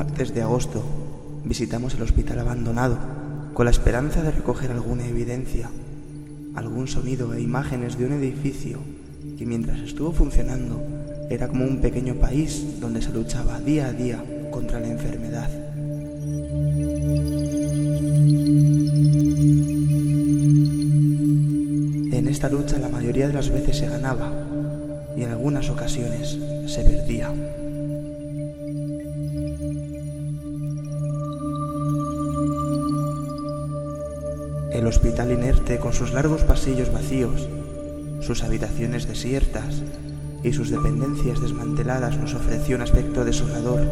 martes de agosto visitamos el hospital abandonado con la esperanza de recoger alguna evidencia, algún sonido e imágenes de un edificio que mientras estuvo funcionando era como un pequeño país donde se luchaba día a día contra la enfermedad. En esta lucha la mayoría de las veces se ganaba y en algunas ocasiones se perdía. El hospital inerte con sus largos pasillos vacíos, sus habitaciones desiertas y sus dependencias desmanteladas nos ofreció un aspecto desolador.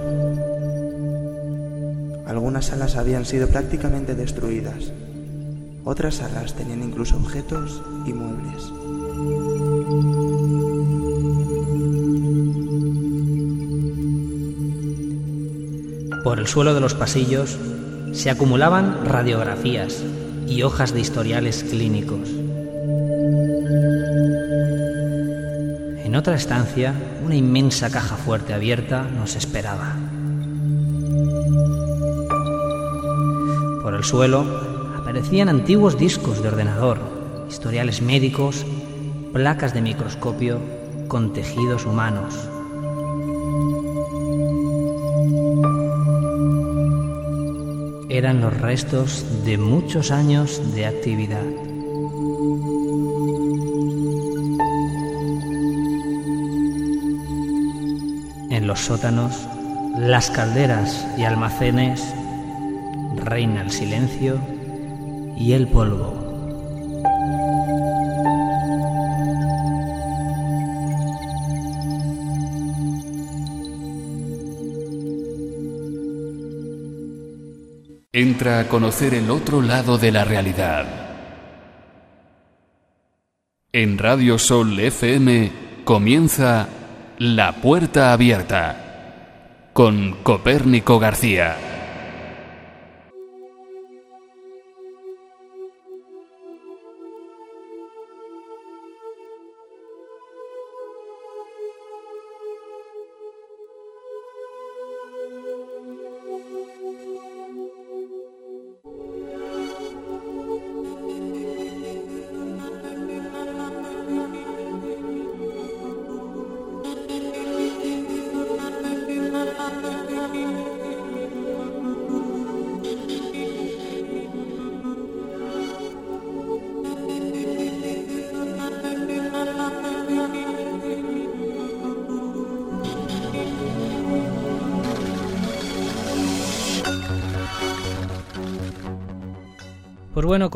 Algunas salas habían sido prácticamente destruidas, otras salas tenían incluso objetos y muebles. Por el suelo de los pasillos se acumulaban radiografías hojas de historiales clínicos. En otra estancia, una inmensa caja fuerte abierta nos esperaba. Por el suelo aparecían antiguos discos de ordenador, historiales médicos, placas de microscopio con tejidos humanos. Los restos de muchos años de actividad. En los sótanos, las calderas y almacenes reina el silencio y el polvo. Entra a conocer el otro lado de la realidad. En Radio Sol FM comienza La Puerta Abierta con Copérnico García.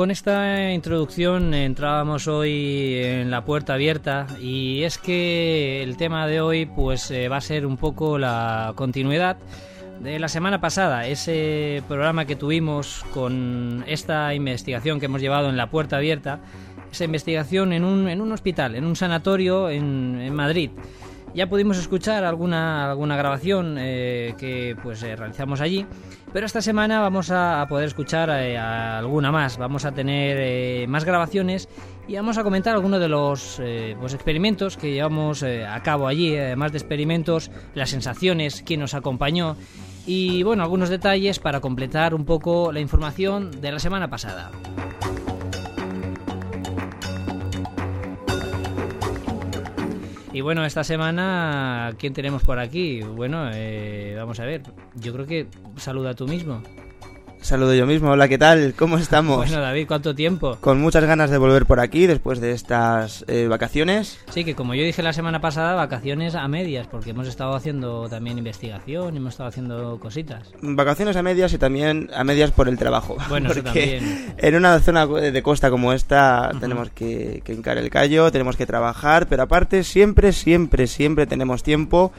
Con esta introducción entrábamos hoy en la puerta abierta y es que el tema de hoy pues eh, va a ser un poco la continuidad de la semana pasada, ese programa que tuvimos con esta investigación que hemos llevado en la puerta abierta, esa investigación en un, en un hospital, en un sanatorio en, en Madrid. Ya pudimos escuchar alguna, alguna grabación eh, que pues eh, realizamos allí, pero esta semana vamos a, poder escuchar eh, a alguna más. Vamos a tener eh, más grabaciones y vamos a comentar algunos de los eh, pues, experimentos que llevamos a cabo allí, además de experimentos, las sensaciones, quién nos acompañó y bueno, algunos detalles para completar un poco la información de la semana pasada. Y bueno, esta semana, ¿quién tenemos por aquí? Bueno, eh, vamos a ver. Yo creo que saluda tú mismo. Saludo yo mismo, hola, ¿qué tal? ¿Cómo estamos? Bueno, David, ¿cuánto tiempo? Con muchas ganas de volver por aquí después de estas eh, vacaciones. Sí, que como yo dije la semana pasada, vacaciones a medias, porque hemos estado haciendo también investigación, hemos estado haciendo cositas. Vacaciones a medias y también a medias por el trabajo. Bueno, eso Porque también. en una zona de costa como esta tenemos que, que hincar el callo, tenemos que trabajar, pero aparte siempre, siempre, siempre tenemos tiempo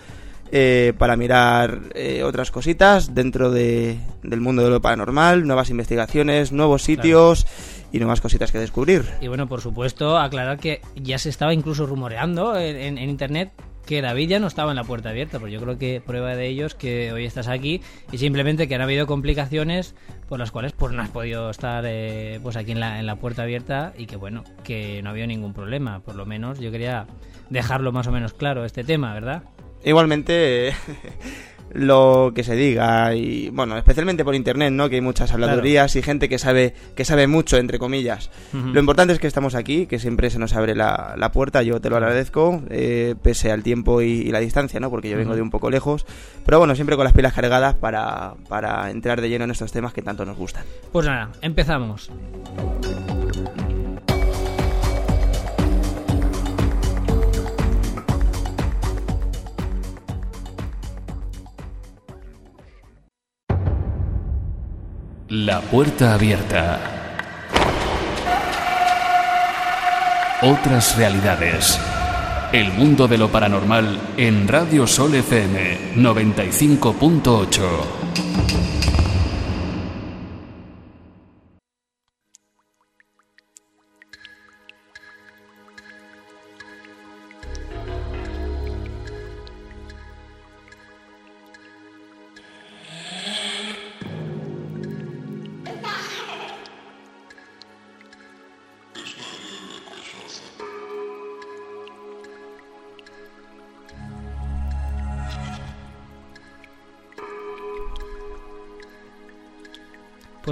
eh, para mirar eh, otras cositas dentro de, del mundo de lo paranormal, nuevas investigaciones, nuevos sitios y nuevas cositas que descubrir. Y bueno, por supuesto, aclarar que ya se estaba incluso rumoreando en, en- en internet que David ya no estaba en la puerta abierta, pues yo creo que prueba de ello es que hoy estás aquí y simplemente que han habido complicaciones por las cuales pues no has podido estar eh, pues aquí en la, en la puerta abierta y que bueno, que no había ningún problema, por lo menos yo quería dejarlo más o menos claro este tema, ¿verdad? Igualmente, lo que se diga y bueno especialmente por internet no que hay muchas habladurías y gente que sabe que sabe mucho entre comillas. Lo importante es que estamos aquí que siempre se nos abre la, la puerta. Yo te lo agradezco eh, pese al tiempo y, la distancia no porque yo vengo de un poco lejos. Pero bueno siempre con las pilas cargadas para, para entrar de lleno en estos temas que tanto nos gustan. Pues nada empezamos La puerta abierta. Otras realidades. El mundo de lo paranormal en Radio Sol FM 95.8.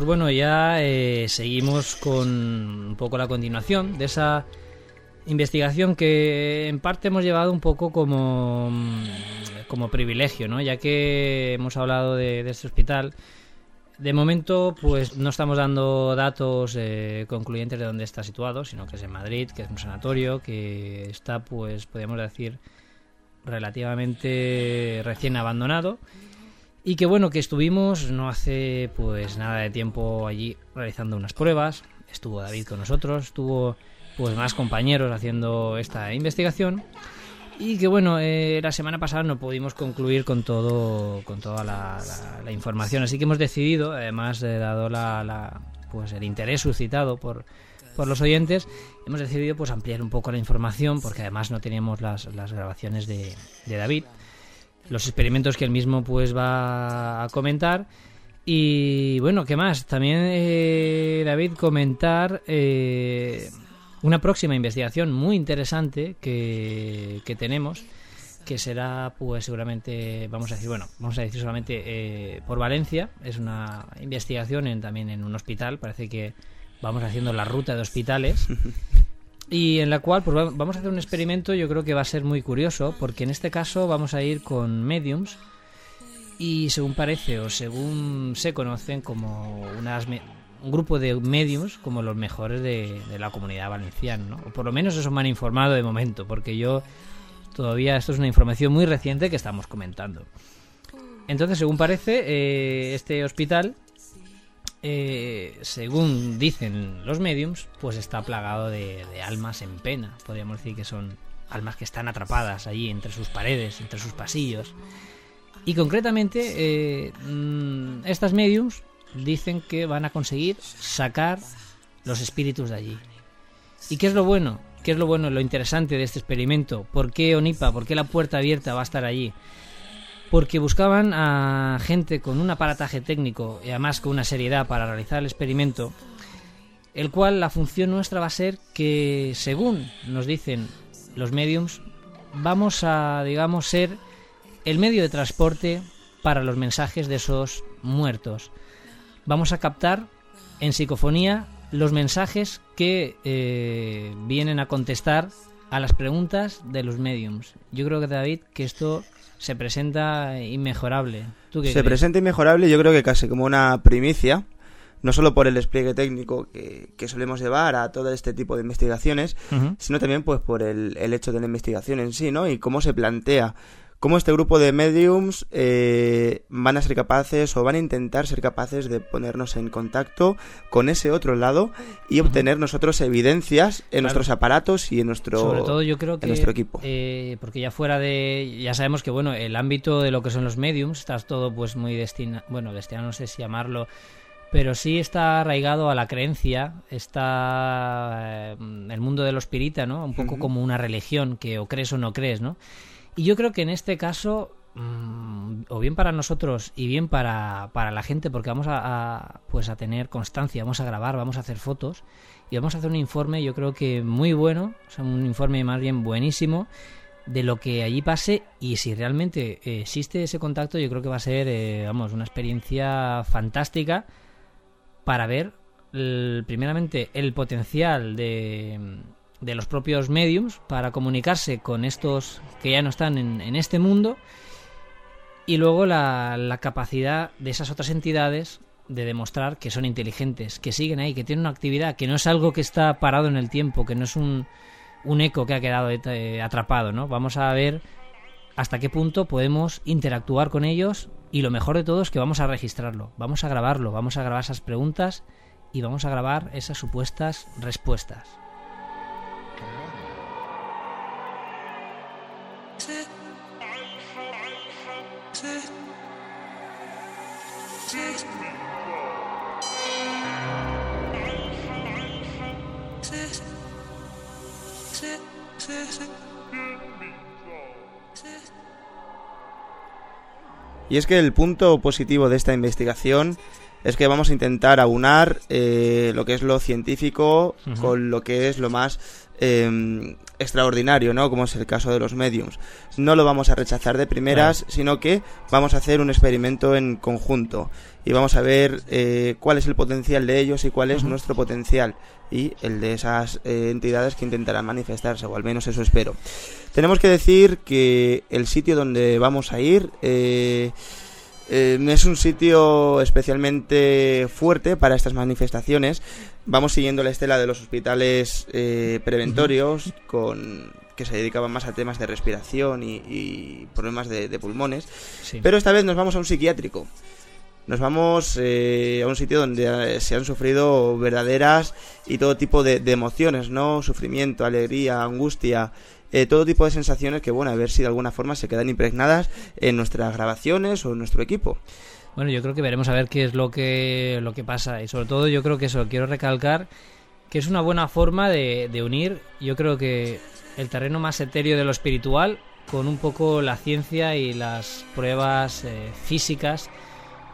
Pues bueno, ya eh, seguimos con un poco la continuación de esa investigación que en parte hemos llevado un poco como, como privilegio, ¿no? Ya que hemos hablado de, este hospital. De momento, pues no estamos dando datos eh, concluyentes de dónde está situado, sino que es en Madrid, que es un sanatorio, que está, pues, podríamos decir, relativamente recién abandonado y que bueno, que estuvimos no hace pues nada de tiempo allí realizando unas pruebas. Estuvo David con nosotros, estuvo pues más compañeros haciendo esta investigación. Y que bueno, eh, la semana pasada no pudimos concluir con todo, con toda la, información. Así que hemos decidido, además dado la, pues el interés suscitado por, por los oyentes, hemos decidido pues ampliar un poco la información, porque además no teníamos las, las grabaciones de, de David los experimentos que él mismo pues va a comentar. Y bueno, ¿qué más? También, eh, David, comentar eh, una próxima investigación muy interesante que, que, tenemos, que será pues seguramente, vamos a decir, bueno, vamos a decir solamente eh, por Valencia. Es una investigación en, también en un hospital, parece que vamos haciendo la ruta de hospitales. y en la cual pues, vamos a hacer un experimento, yo creo que va a ser muy curioso, porque en este caso vamos a ir con mediums y según parece o según se conocen como unas un grupo de mediums como los mejores de, la comunidad valenciana, ¿no? o por lo menos eso me han informado de momento, porque yo todavía esto es una información muy reciente que estamos comentando. Entonces, según parece, eh, este hospital eh, según dicen los mediums, pues está plagado de, almas en pena. Podríamos decir que son almas que están atrapadas allí entre sus paredes, entre sus pasillos. Y concretamente, eh, mm, estas mediums dicen que van a conseguir sacar los espíritus de allí. ¿Y qué es lo bueno? ¿Qué es lo bueno, lo interesante de este experimento? ¿Por qué Onipa? ¿Por qué la puerta abierta va a estar allí? Porque buscaban a gente con un aparataje técnico y además con una seriedad para realizar el experimento, el cual la función nuestra va a ser que, según nos dicen los mediums, vamos a, digamos, ser el medio de transporte para los mensajes de esos muertos. Vamos a captar en psicofonía los mensajes que eh, vienen a contestar a las preguntas de los mediums. Yo creo que David que esto se presenta inmejorable. se presenta inmejorable, yo creo que casi como una primicia, no solo por el despliegue técnico que, solemos llevar a todo este tipo de investigaciones, sino también pues por el, el, hecho de la investigación en sí, ¿no? Y cómo se plantea cómo este grupo de mediums eh, van a ser capaces o van a intentar ser capaces de ponernos en contacto con ese otro lado y obtener nosotros evidencias en nuestros aparatos y en nuestro, Sobre todo yo creo que, nuestro equipo. Eh, porque ya fuera de... Ya sabemos que, bueno, el ámbito de lo que son los mediums está todo pues muy destinado... Bueno, destinado no sé si llamarlo pero sí está arraigado a la creencia, está eh, el mundo de los espírita, ¿no? Un poco como una religión que o crees o no crees, ¿no? Y yo creo que en este caso, mm, o bien para nosotros y bien para, para la gente, porque vamos a, pues a tener constancia, vamos a grabar, vamos a hacer fotos y vamos a hacer un informe, yo creo que muy bueno, o sea, un informe más bien buenísimo, de lo que allí pase y si realmente existe ese contacto yo creo que va a ser eh, vamos una experiencia fantástica para ver primeramente el potencial de, de, los propios mediums para comunicarse con estos que ya no están en, en este mundo y luego la, capacidad de esas otras entidades de demostrar que son inteligentes, que siguen ahí, que tienen una actividad, que no es algo que está parado en el tiempo, que no es un, un eco que ha quedado eh, atrapado, ¿no? Vamos a ver hasta qué punto podemos interactuar con ellos y lo mejor de todo es que vamos a registrarlo, vamos a grabarlo, vamos a grabar esas preguntas y vamos a grabar esas supuestas respuestas. Y es que el punto positivo de esta investigación es que vamos a intentar aunar eh, lo que es lo científico con lo que es lo más em, extraordinario, ¿no? Como es el caso de los mediums. No lo vamos a rechazar de primeras, sino que vamos a hacer un experimento en conjunto y vamos a ver eh, cuál es el potencial de ellos y cuál es nuestro potencial y el de esas eh, entidades que intentarán manifestarse, o al menos eso espero. Tenemos que decir que el sitio donde vamos a ir eh, es un sitio especialmente fuerte para estas manifestaciones. Vamos siguiendo la estela de los hospitales preventorios con que se dedicaban más a temas de respiración y, problemas de, pulmones. Pero esta vez nos vamos a un psiquiátrico nos vamos eh, a un sitio donde eh, se han sufrido verdaderas y todo tipo de, emociones, ¿no? Sufrimiento, alegría, angustia, eh, todo tipo de sensaciones que, bueno, a ver si de alguna forma se quedan impregnadas en nuestras grabaciones o en nuestro equipo. Bueno, yo creo que veremos a ver qué es lo que, lo que pasa y sobre todo yo creo que eso, quiero recalcar que es una buena forma de, de unir, yo creo que el terreno más etéreo de lo espiritual con un poco la ciencia y las pruebas físicas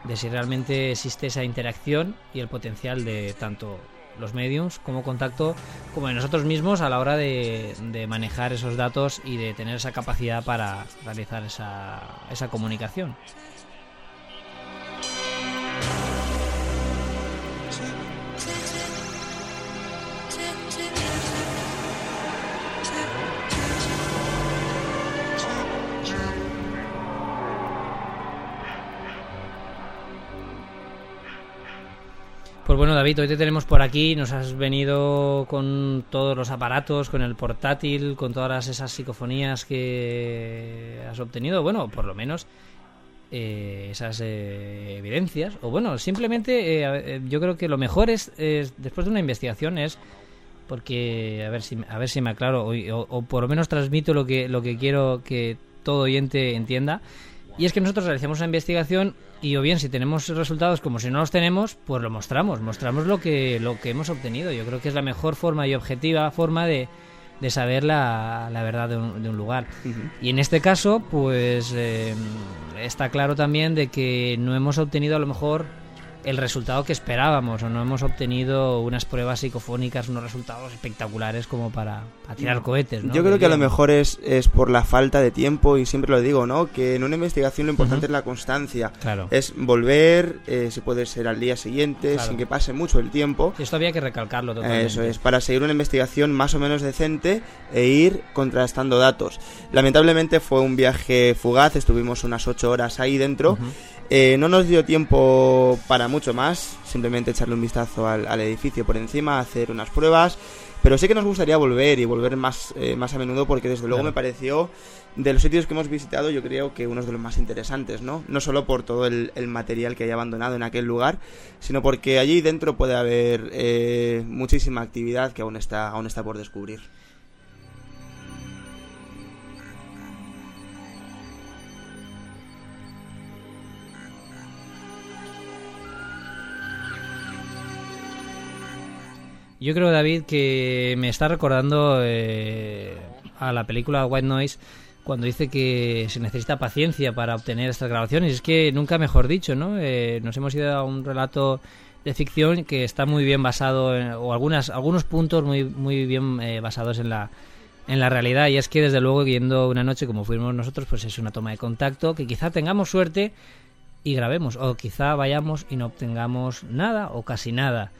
de si realmente existe esa interacción y el potencial de tanto los mediums como contacto como de nosotros mismos a la hora de, manejar esos datos y de tener esa capacidad para realizar esa, esa comunicación. Pues bueno, David, hoy te tenemos por aquí. Nos has venido con todos los aparatos, con el portátil, con todas esas psicofonías que has obtenido. Bueno, por lo menos eh, esas eh, evidencias. O bueno, simplemente eh, yo creo que lo mejor es, después de una investigación, es porque a ver si a ver si me aclaro o, o, por lo menos transmito lo que lo que quiero que todo oyente entienda y es que nosotros realizamos una investigación y o bien si tenemos resultados como si no los tenemos, pues lo mostramos, mostramos lo que, lo que hemos obtenido. Yo creo que es la mejor forma y objetiva forma de, de saber la, la verdad de un, de un lugar. Y en este caso, pues eh, está claro también de que no hemos obtenido a lo mejor el resultado que esperábamos o no hemos obtenido unas pruebas psicofónicas, unos resultados espectaculares como para, tirar cohetes. Yo creo que a lo mejor es, es por la falta de tiempo y siempre lo digo, ¿no? Que en una investigación lo importante es la constancia. Claro. Es volver, eh, se puede ser al día siguiente, sin que pase mucho el tiempo. esto había que recalcarlo totalmente. Eso es, para seguir una investigación más o menos decente e ir contrastando datos. Lamentablemente fue un viaje fugaz, estuvimos unas ocho horas ahí dentro. Eh, no nos dio tiempo para mucho más, simplemente echarle un vistazo al, edificio por encima, hacer unas pruebas, pero sí que nos gustaría volver y volver más, eh, más a menudo porque desde luego me pareció de los sitios que hemos visitado yo creo que uno de los más interesantes, ¿no? No solo por todo el, material que hay abandonado en aquel lugar, sino porque allí dentro puede haber eh, muchísima actividad que aún está, aún está por descubrir. Yo creo, David, que me está recordando eh, a la película White Noise cuando dice que se necesita paciencia para obtener estas grabaciones. Es que nunca mejor dicho, ¿no? Eh, nos hemos ido a un relato de ficción que está muy bien basado, en, o algunas, algunos puntos muy, muy bien eh, basados en la, en la realidad y es que desde luego yendo una noche como fuimos nosotros pues es una toma de contacto que quizá tengamos suerte y grabemos o quizá vayamos y no obtengamos nada o casi nada.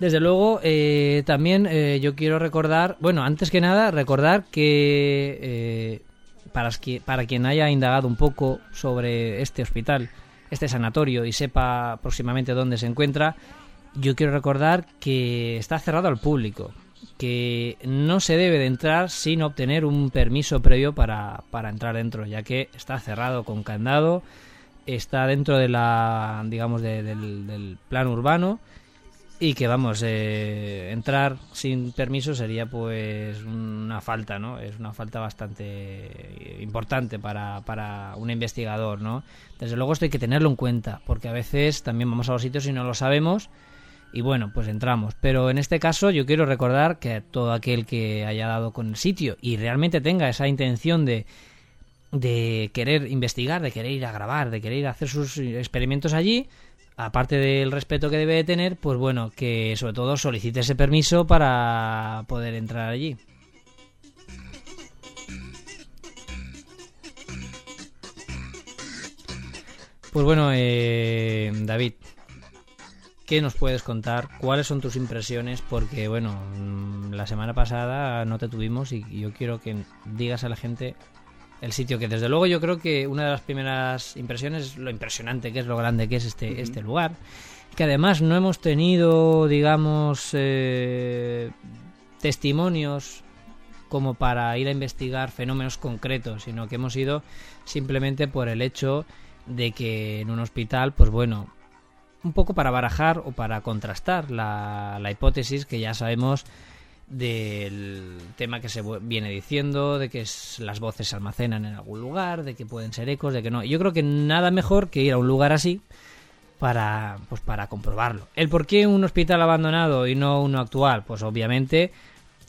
Desde luego, eh, también eh, yo quiero recordar, bueno, antes que nada, recordar que eh, para, para quien haya indagado un poco sobre este hospital, este sanatorio y sepa próximamente dónde se encuentra, yo quiero recordar que está cerrado al público, que no se debe de entrar sin obtener un permiso previo para, para entrar dentro, ya que está cerrado con candado, está dentro de la, digamos, del, del plan urbano y que vamos eh, entrar sin permiso sería pues una falta no es una falta bastante importante para, para un investigador no desde luego esto hay que tenerlo en cuenta porque a veces también vamos a los sitios y no lo sabemos y bueno pues entramos. Pero en este caso yo quiero recordar que todo aquel que haya dado con el sitio y realmente tenga esa intención de de querer investigar de querer ir a grabar de querer ir a hacer sus experimentos allí aparte del respeto que debe tener, pues bueno, que sobre todo solicite ese permiso para poder entrar allí. Pues bueno, eh, David, ¿qué nos puedes contar? ¿Cuáles son tus impresiones? Porque bueno, mm, la semana pasada no te tuvimos y yo quiero que digas a la gente el sitio que desde luego yo creo que una de las primeras impresiones es lo impresionante que es, lo grande que es este, este lugar, que además no hemos tenido, digamos, eh, testimonios como para ir a investigar fenómenos concretos, sino que hemos ido simplemente por el hecho de que en un hospital, pues bueno, un poco para barajar o para contrastar la, la hipótesis que ya sabemos del tema que se viene diciendo, de que las voces se almacenan en algún lugar, de que pueden ser ecos, de que no. Yo creo que nada mejor que ir a un lugar así para pues para comprobarlo. El por qué un hospital abandonado y no uno actual, pues obviamente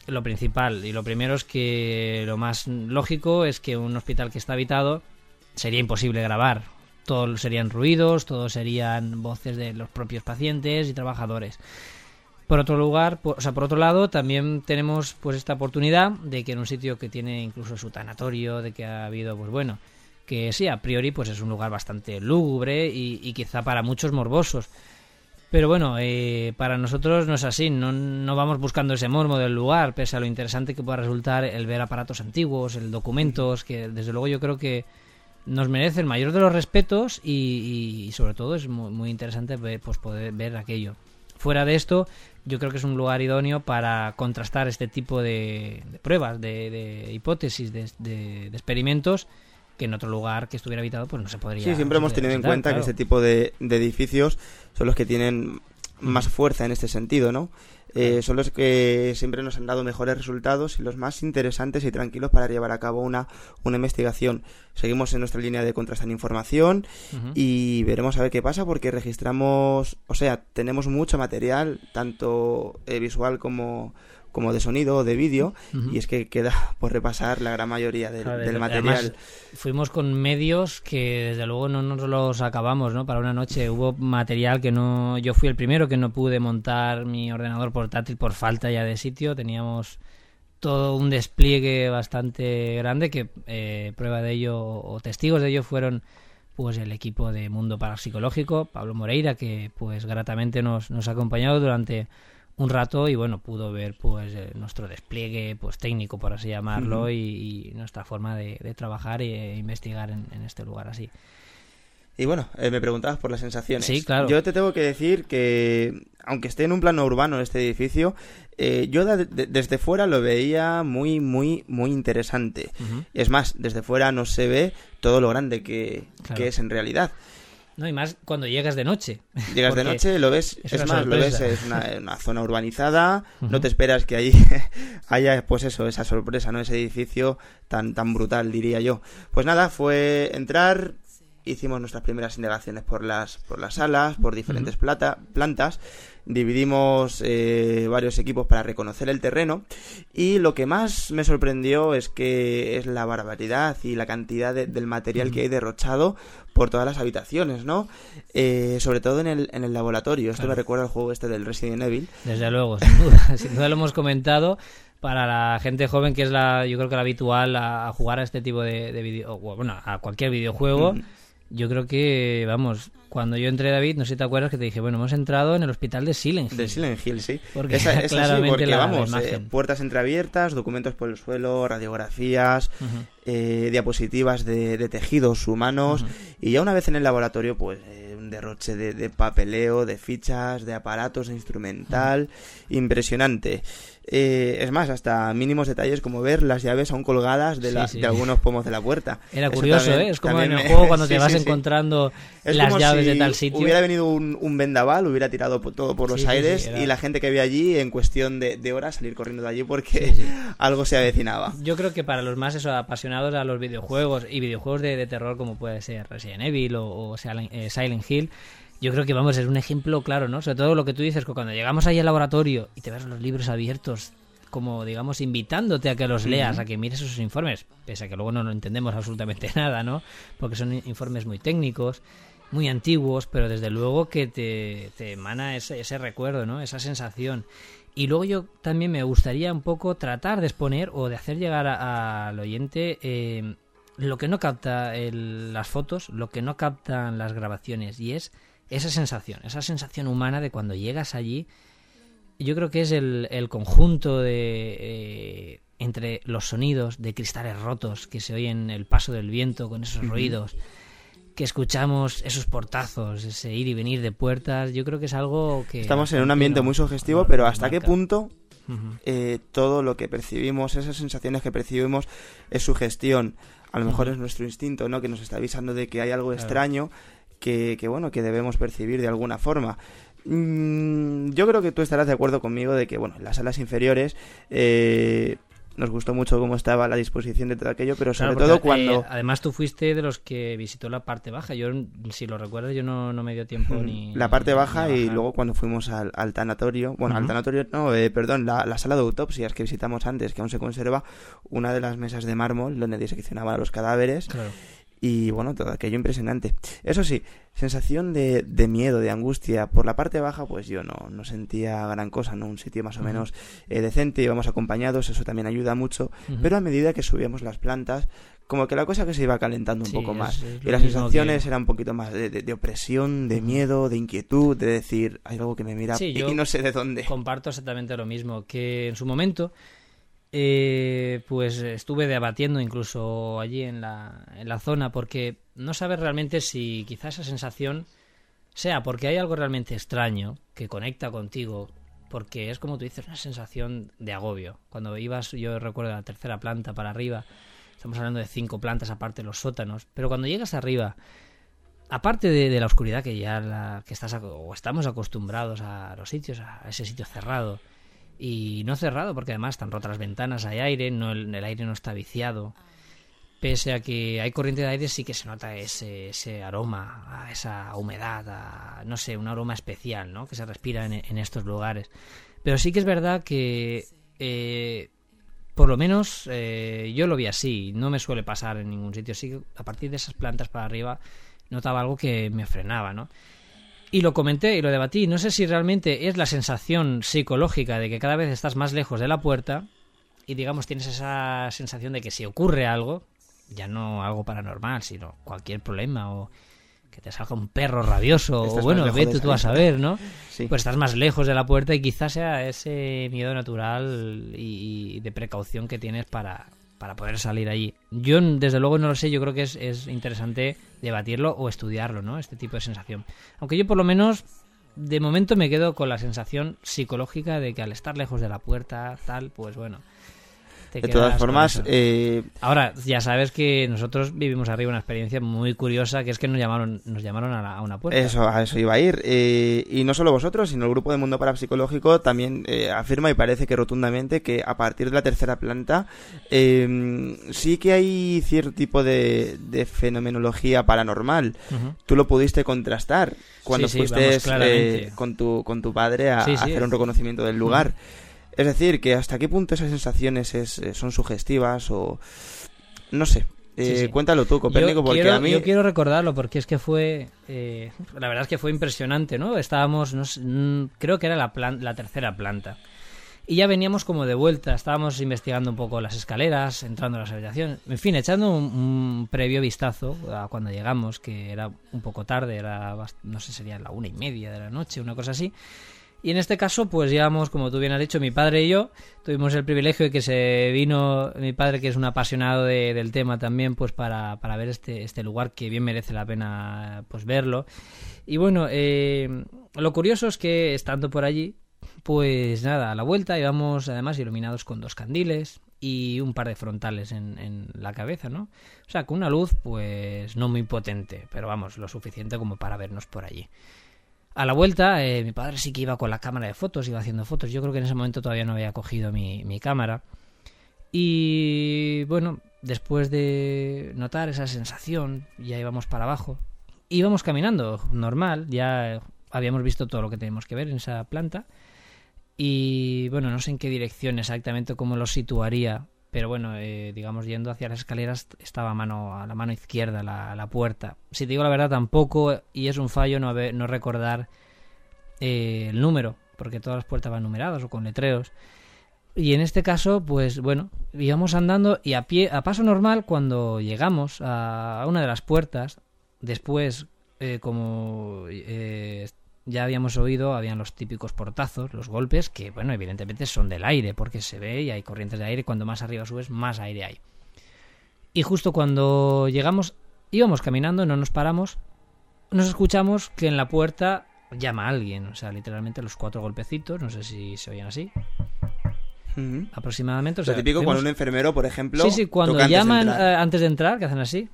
lo principal y lo primero es que lo más lógico es que un hospital que está habitado sería imposible grabar. Todos serían ruidos, todos serían voces de los propios pacientes y trabajadores. Por otro lugar, o sea, por otro lado, también tenemos pues esta oportunidad de que en un sitio que tiene incluso su tanatorio, de que ha habido, pues bueno, que sí, a priori pues es un lugar bastante lúgubre y, quizá para muchos morbosos. Pero bueno, eh, para nosotros no es así, no, no, vamos buscando ese mormo del lugar, pese a lo interesante que pueda resultar el ver aparatos antiguos, el documentos, que desde luego yo creo que nos merece el mayor de los respetos y, sobre todo es muy, muy interesante ver, pues poder ver aquello. Fuera de esto, yo creo que es un lugar idóneo para contrastar este tipo de, pruebas, de, hipótesis, de, experimentos que en otro lugar que estuviera habitado pues no se podría. Sí, siempre hemos tenido en cuenta que este tipo de, edificios son los que tienen más fuerza en este sentido, ¿no? Eh, son los que siempre nos han dado mejores resultados y los más interesantes y tranquilos para llevar a cabo una, una investigación. Seguimos en nuestra línea de contrastar información y veremos a ver qué pasa porque registramos, o sea, tenemos mucho material, tanto eh, visual como, como de sonido o de vídeo y es que queda por repasar la gran mayoría del, material. fuimos con medios que desde luego no nos los acabamos, ¿no? Para una noche hubo material que no yo fui el primero que no pude montar mi ordenador portátil por falta ya de sitio, teníamos todo un despliegue bastante grande que eh, prueba de ello o testigos de ello fueron pues el equipo de Mundo Parapsicológico, Pablo Moreira, que pues gratamente nos, nos ha acompañado durante un rato y bueno pudo ver pues eh, nuestro despliegue pues técnico por así llamarlo y, nuestra forma de, trabajar e investigar en, este lugar así. Y bueno eh, me preguntabas por las sensaciones. Sí claro. Yo te tengo que decir que aunque esté en un plano urbano este edificio yo desde fuera lo veía muy muy muy interesante. Es más desde fuera no se ve todo lo grande que, que es en realidad no, y más cuando llegas de noche. Llegas de noche, lo ves, es, más, lo ves, es una, zona urbanizada, no te esperas que ahí haya, pues eso, esa sorpresa, ¿no? Ese edificio tan, tan brutal, diría yo. Pues nada, fue entrar, hicimos nuestras primeras indagaciones por las, por las salas, por diferentes plata, plantas, dividimos eh, varios equipos para reconocer el terreno y lo que más me sorprendió es que es la barbaridad y la cantidad del material que hay derrochado por todas las habitaciones, ¿no? Eh, sobre todo en el, en el laboratorio. Esto me recuerda al juego este del Resident Evil. Desde luego, sin duda, sin duda lo hemos comentado para la gente joven que es la yo creo que la habitual a, jugar a este tipo de, de video bueno a cualquier videojuego yo creo que vamos cuando yo entré David no sé si te acuerdas que te dije bueno hemos entrado en el hospital de Silent Hill de Silent Hill sí. Porque esa, esa sí, porque vamos eh, puertas entreabiertas documentos por el suelo radiografías eh, diapositivas de, de, tejidos humanos y ya una vez en el laboratorio pues eh, un derroche de, de, papeleo de fichas de aparatos de instrumental impresionante eh, es más, hasta mínimos detalles como ver las llaves aún colgadas de, de algunos pomos de la puerta. Era curioso, ¿eh? Es como en el juego cuando te vas encontrando las llaves de tal sitio. Hubiera venido un, vendaval, hubiera tirado todo por los aires y la gente que había allí, en cuestión de, horas, salir corriendo de allí porque algo se avecinaba. Yo creo que para los más eso, apasionados a los videojuegos y videojuegos de, terror como puede ser Resident Evil o, eh, Silent Hill, yo creo que vamos, es un ejemplo claro, ¿no? Sobre todo lo que tú dices, que cuando llegamos ahí al laboratorio y te ves los libros abiertos, como digamos invitándote a que los leas, a que mires esos informes, pese a que luego no, no entendemos absolutamente nada, ¿no? Porque son informes muy técnicos, muy antiguos, pero desde luego que te, te emana ese, ese recuerdo, ¿no? Esa sensación. Y luego yo también me gustaría un poco tratar de exponer o de hacer llegar al oyente eh, lo que no capta las fotos, lo que no captan las grabaciones, y es esa sensación, esa sensación humana de cuando llegas allí, yo creo que es el, conjunto de... Eh, entre los sonidos de cristales rotos que se oyen el paso del viento con esos ruidos, que escuchamos esos portazos, ese ir y venir de puertas, yo creo que es algo que... Estamos en un ambiente muy sugestivo, pero ¿hasta qué punto eh, todo lo que percibimos, esas sensaciones que percibimos es sugestión? A lo mejor es nuestro instinto, ¿no? Que nos está avisando de que hay algo extraño que, bueno, que debemos percibir de alguna forma. Mm, yo creo que tú estarás de acuerdo conmigo de que, bueno, en las salas inferiores eh, nos gustó mucho cómo estaba la disposición de todo aquello, pero sobre todo cuando... Eh, además tú fuiste de los que visitó la parte baja, yo si lo recuerdas yo no, me dio tiempo ni... La parte baja y luego cuando fuimos al, tanatorio, bueno, al tanatorio, no, eh, perdón, la, sala de autopsias que visitamos antes, que aún se conserva, una de las mesas de mármol donde diseccionaban los cadáveres. Claro y bueno, todo aquello impresionante. Eso sí, sensación de, de, miedo, de angustia. Por la parte baja, pues yo no, no sentía gran cosa, ¿no? Un sitio más o menos eh, decente, íbamos acompañados, eso también ayuda mucho. Pero a medida que subíamos las plantas, como que la cosa que se iba calentando un poco más. y las sensaciones eran un poquito más de, de, opresión, de miedo, de inquietud, de decir, hay algo que me mira y no sé de dónde. Comparto exactamente lo mismo, que en su momento eh, pues estuve debatiendo incluso allí en la, en la zona porque no sabes realmente si quizá esa sensación sea porque hay algo realmente extraño que conecta contigo, porque es como tú dices, una sensación de agobio. Cuando ibas, yo recuerdo la tercera planta para arriba, estamos hablando de cinco plantas aparte los sótanos, pero cuando llegas arriba, aparte de, la oscuridad que ya la, que estás o estamos acostumbrados a los sitios, a ese sitio cerrado, y no cerrado porque además están rotas las ventanas, hay aire, no el, aire no está viciado. Pese a que hay corriente de aire, sí que se nota ese, ese aroma, esa humedad, no sé, un aroma especial, ¿no? Que se respira en, estos lugares. Pero sí que es verdad que, eh, por lo menos, eh, yo lo vi así. No me suele pasar en ningún sitio. Sí que a partir de esas plantas para arriba notaba algo que me frenaba, ¿no? Y lo comenté y lo debatí. No sé si realmente es la sensación psicológica de que cada vez estás más lejos de la puerta y digamos tienes esa sensación de que si ocurre algo, ya no algo paranormal, sino cualquier problema o que te salga un perro rabioso o bueno, vete tú a saber, ¿no? Pues estás más lejos de la puerta y quizás sea ese miedo natural y de precaución que tienes para, para poder salir allí. Yo, desde luego, no lo sé, yo creo que es, es interesante debatirlo o estudiarlo, ¿no? Este tipo de sensación. Aunque yo, por lo menos, de momento me quedo con la sensación psicológica de que al estar lejos de la puerta, tal, pues bueno, de todas formas, eh... ahora ya sabes que nosotros vivimos arriba una experiencia muy curiosa, que es que nos llamaron, nos llamaron a, una puerta. Eso, a eso iba a ir. Eh, y no solo vosotros, sino el grupo de Mundo Parapsicológico también eh, afirma y parece que rotundamente que a partir de la tercera planta em, sí que hay cierto tipo de, fenomenología paranormal. Tú lo pudiste contrastar cuando fuiste eh, con tu con tu padre a, hacer un reconocimiento del lugar. Es decir, que hasta qué punto esas sensaciones es, eh, son sugestivas o... No sé. Eh, cuéntalo tú, Copérnico, porque quiero, a mí... Yo quiero recordarlo porque es que fue... Eh, la verdad es que fue impresionante, ¿no? Estábamos... Mm, creo que era la, la tercera planta. Y ya veníamos como de vuelta, estábamos investigando un poco las escaleras, entrando a las habitaciones, en fin, echando un, un previo vistazo a cuando llegamos, que era un poco tarde, era, no sé, sería la una y media de la noche, una cosa así. Y en este caso, pues llevamos, como tú bien has dicho, mi padre y yo, tuvimos el privilegio de que se vino mi padre, que es un apasionado de- del tema también, pues para, para ver este, este lugar que bien merece la pena pues verlo. Y bueno, eh, lo curioso es que estando por allí, pues nada, a la vuelta íbamos además iluminados con dos candiles y un par de frontales en, en la cabeza, ¿no? O sea, con una luz pues no muy potente, pero vamos, lo suficiente como para vernos por allí. A la vuelta, eh, mi padre sí que iba con la cámara de fotos, iba haciendo fotos. Yo creo que en ese momento todavía no había cogido mi, mi cámara. Y bueno, después de notar esa sensación, ya íbamos para abajo. Íbamos caminando, normal, ya habíamos visto todo lo que teníamos que ver en esa planta. Y bueno, no sé en qué dirección exactamente, cómo lo situaría. Pero bueno, eh, digamos, yendo hacia las escaleras estaba a, mano, a la mano izquierda la, la puerta. Si te digo la verdad, tampoco, y es un fallo no, haber- no recordar eh, el número, porque todas las puertas van numeradas o con letreros. Y en este caso, pues bueno, íbamos andando y a pie, a paso normal, cuando llegamos a una de las puertas, después, eh, como eh, ya habíamos oído, habían los típicos portazos, los golpes, que bueno, evidentemente son del aire, porque se ve y hay corrientes de aire, cuando más arriba subes, más aire hay. Y justo cuando llegamos, íbamos caminando, no nos paramos, nos escuchamos que en la puerta llama a alguien, o sea, literalmente los cuatro golpecitos, no sé si se oyen así, aproximadamente. O Lo sea, típico cuando un enfermero, por ejemplo, Sí, sí, cuando toca antes de llaman entrar. eh, antes de entrar, que hacen así.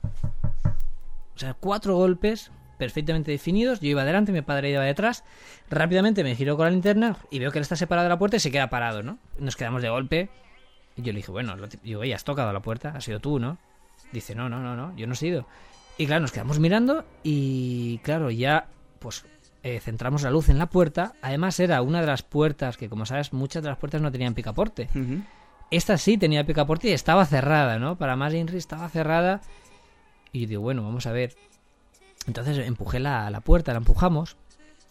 O sea, cuatro golpes perfectamente definidos. Yo iba adelante, mi padre iba detrás. Rápidamente me giro con la linterna y veo que él está separado de la puerta y se queda parado, ¿no? Nos quedamos de golpe. Y yo le dije, bueno, lo digo, has tocado la puerta, has sido tú, ¿no? Dice, no, no, no, no, yo no he sido. Y claro, nos quedamos mirando y claro, ya pues eh, centramos la luz en la puerta. Además era una de las puertas que, como sabes, muchas de las puertas no tenían picaporte. Esta sí tenía picaporte y estaba cerrada, ¿no? Para más Inri estaba cerrada. Y digo, bueno, vamos a ver. Entonces empujé la, la puerta, la empujamos.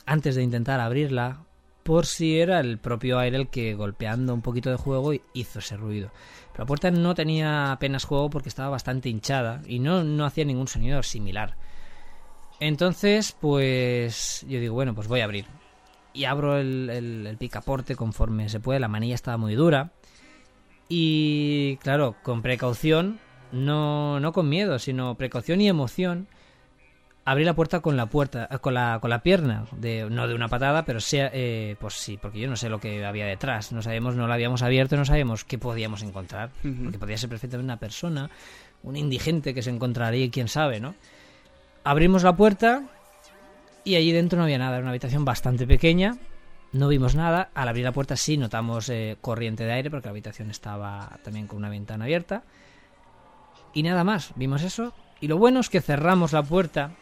Antes de intentar abrirla. Por si era el propio aire el que golpeando un poquito de juego hizo ese ruido. Pero la puerta no tenía apenas juego porque estaba bastante hinchada. Y no, no hacía ningún sonido similar. Entonces, pues yo digo, bueno, pues voy a abrir. Y abro el, el- el picaporte conforme se puede. La manilla estaba muy dura. Y claro, con precaución, no, no con miedo, sino precaución y emoción, abrí la puerta con la puerta, eh, con la, con la pierna, de, no de una patada, pero sea, eh, pues sí, porque yo no sé lo que había detrás, no sabíamos, no la habíamos abierto, no sabíamos qué podíamos encontrar, porque podía ser perfectamente una persona, un indigente que se encontraría, quién sabe, ¿no? Abrimos la puerta y allí dentro no había nada, era una habitación bastante pequeña, no vimos nada. Al abrir la puerta sí notamos eh, corriente de aire porque la habitación estaba también con una ventana abierta. Y nada más, vimos eso. Y lo bueno es que cerramos la puerta,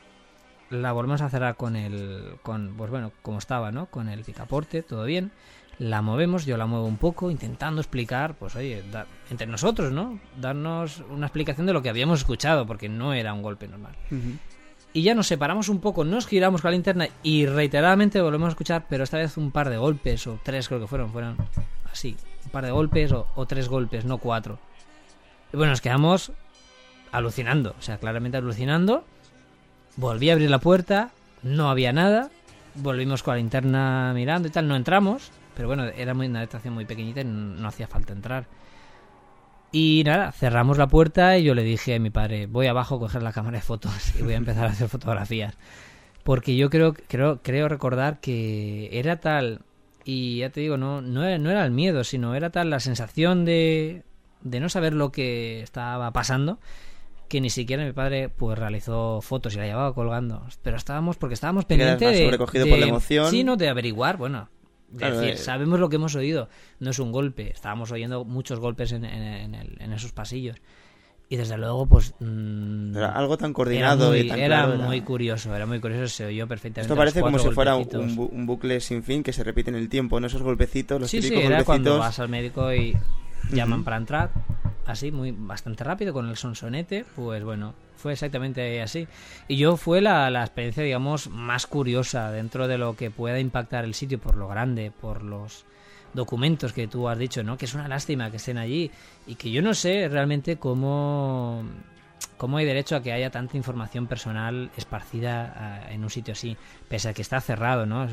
la volvemos a cerrar con el, con, pues bueno, como estaba, ¿no? Con el picaporte, todo bien. La movemos, yo la muevo un poco, intentando explicar, pues oye, da- entre nosotros, ¿no? Darnos una explicación de lo que habíamos escuchado, porque no era un golpe normal y ya nos separamos un poco, nos giramos con la linterna y reiteradamente volvemos a escuchar, pero esta vez un par de golpes, o tres creo que fueron, fueron así, un par de golpes o, o tres golpes, no cuatro. Y bueno, nos quedamos alucinando, o sea, claramente alucinando. Volví a abrir la puerta, no había nada, volvimos con la linterna mirando y tal, no entramos, pero bueno, era una habitación muy pequeñita y no, no hacía falta entrar. Y nada, cerramos la puerta y yo le dije a mi padre, voy abajo a coger la cámara de fotos y voy a empezar a hacer fotografías. Porque yo creo, creo, creo recordar que era tal, y ya te digo, no, no, era, no era el miedo, sino era tal la sensación de, de no saber lo que estaba pasando, que ni siquiera mi padre pues realizó fotos y la llevaba colgando. Pero estábamos, porque estábamos pendientes de, sobrecogido de- por la emoción. Sí, no, de averiguar, bueno, de Claro, decir, eh. sabemos lo que hemos oído, no es un golpe, estábamos oyendo muchos golpes en, en- en el- en esos pasillos. Y desde luego, pues... mm, Era algo tan era coordinado muy, y tan era claro, era- muy curioso, era muy curioso, se oyó perfectamente. Esto parece como si fuera un, bu- un bucle sin fin que se repite en el tiempo, ¿no? Esos golpecitos, los Sí, sí, típicos era cuando golpecitos. vas al médico y llaman para entrar, así, muy bastante rápido, con el sonsonete, pues bueno, fue exactamente así. Y yo fue la, la experiencia, digamos, más curiosa dentro de lo que pueda impactar el sitio por lo grande, por los documentos que tú has dicho, ¿no? Que es una lástima que estén allí y que yo no sé realmente cómo cómo hay derecho a que haya tanta información personal esparcida en un sitio así, pese a que está cerrado, ¿no?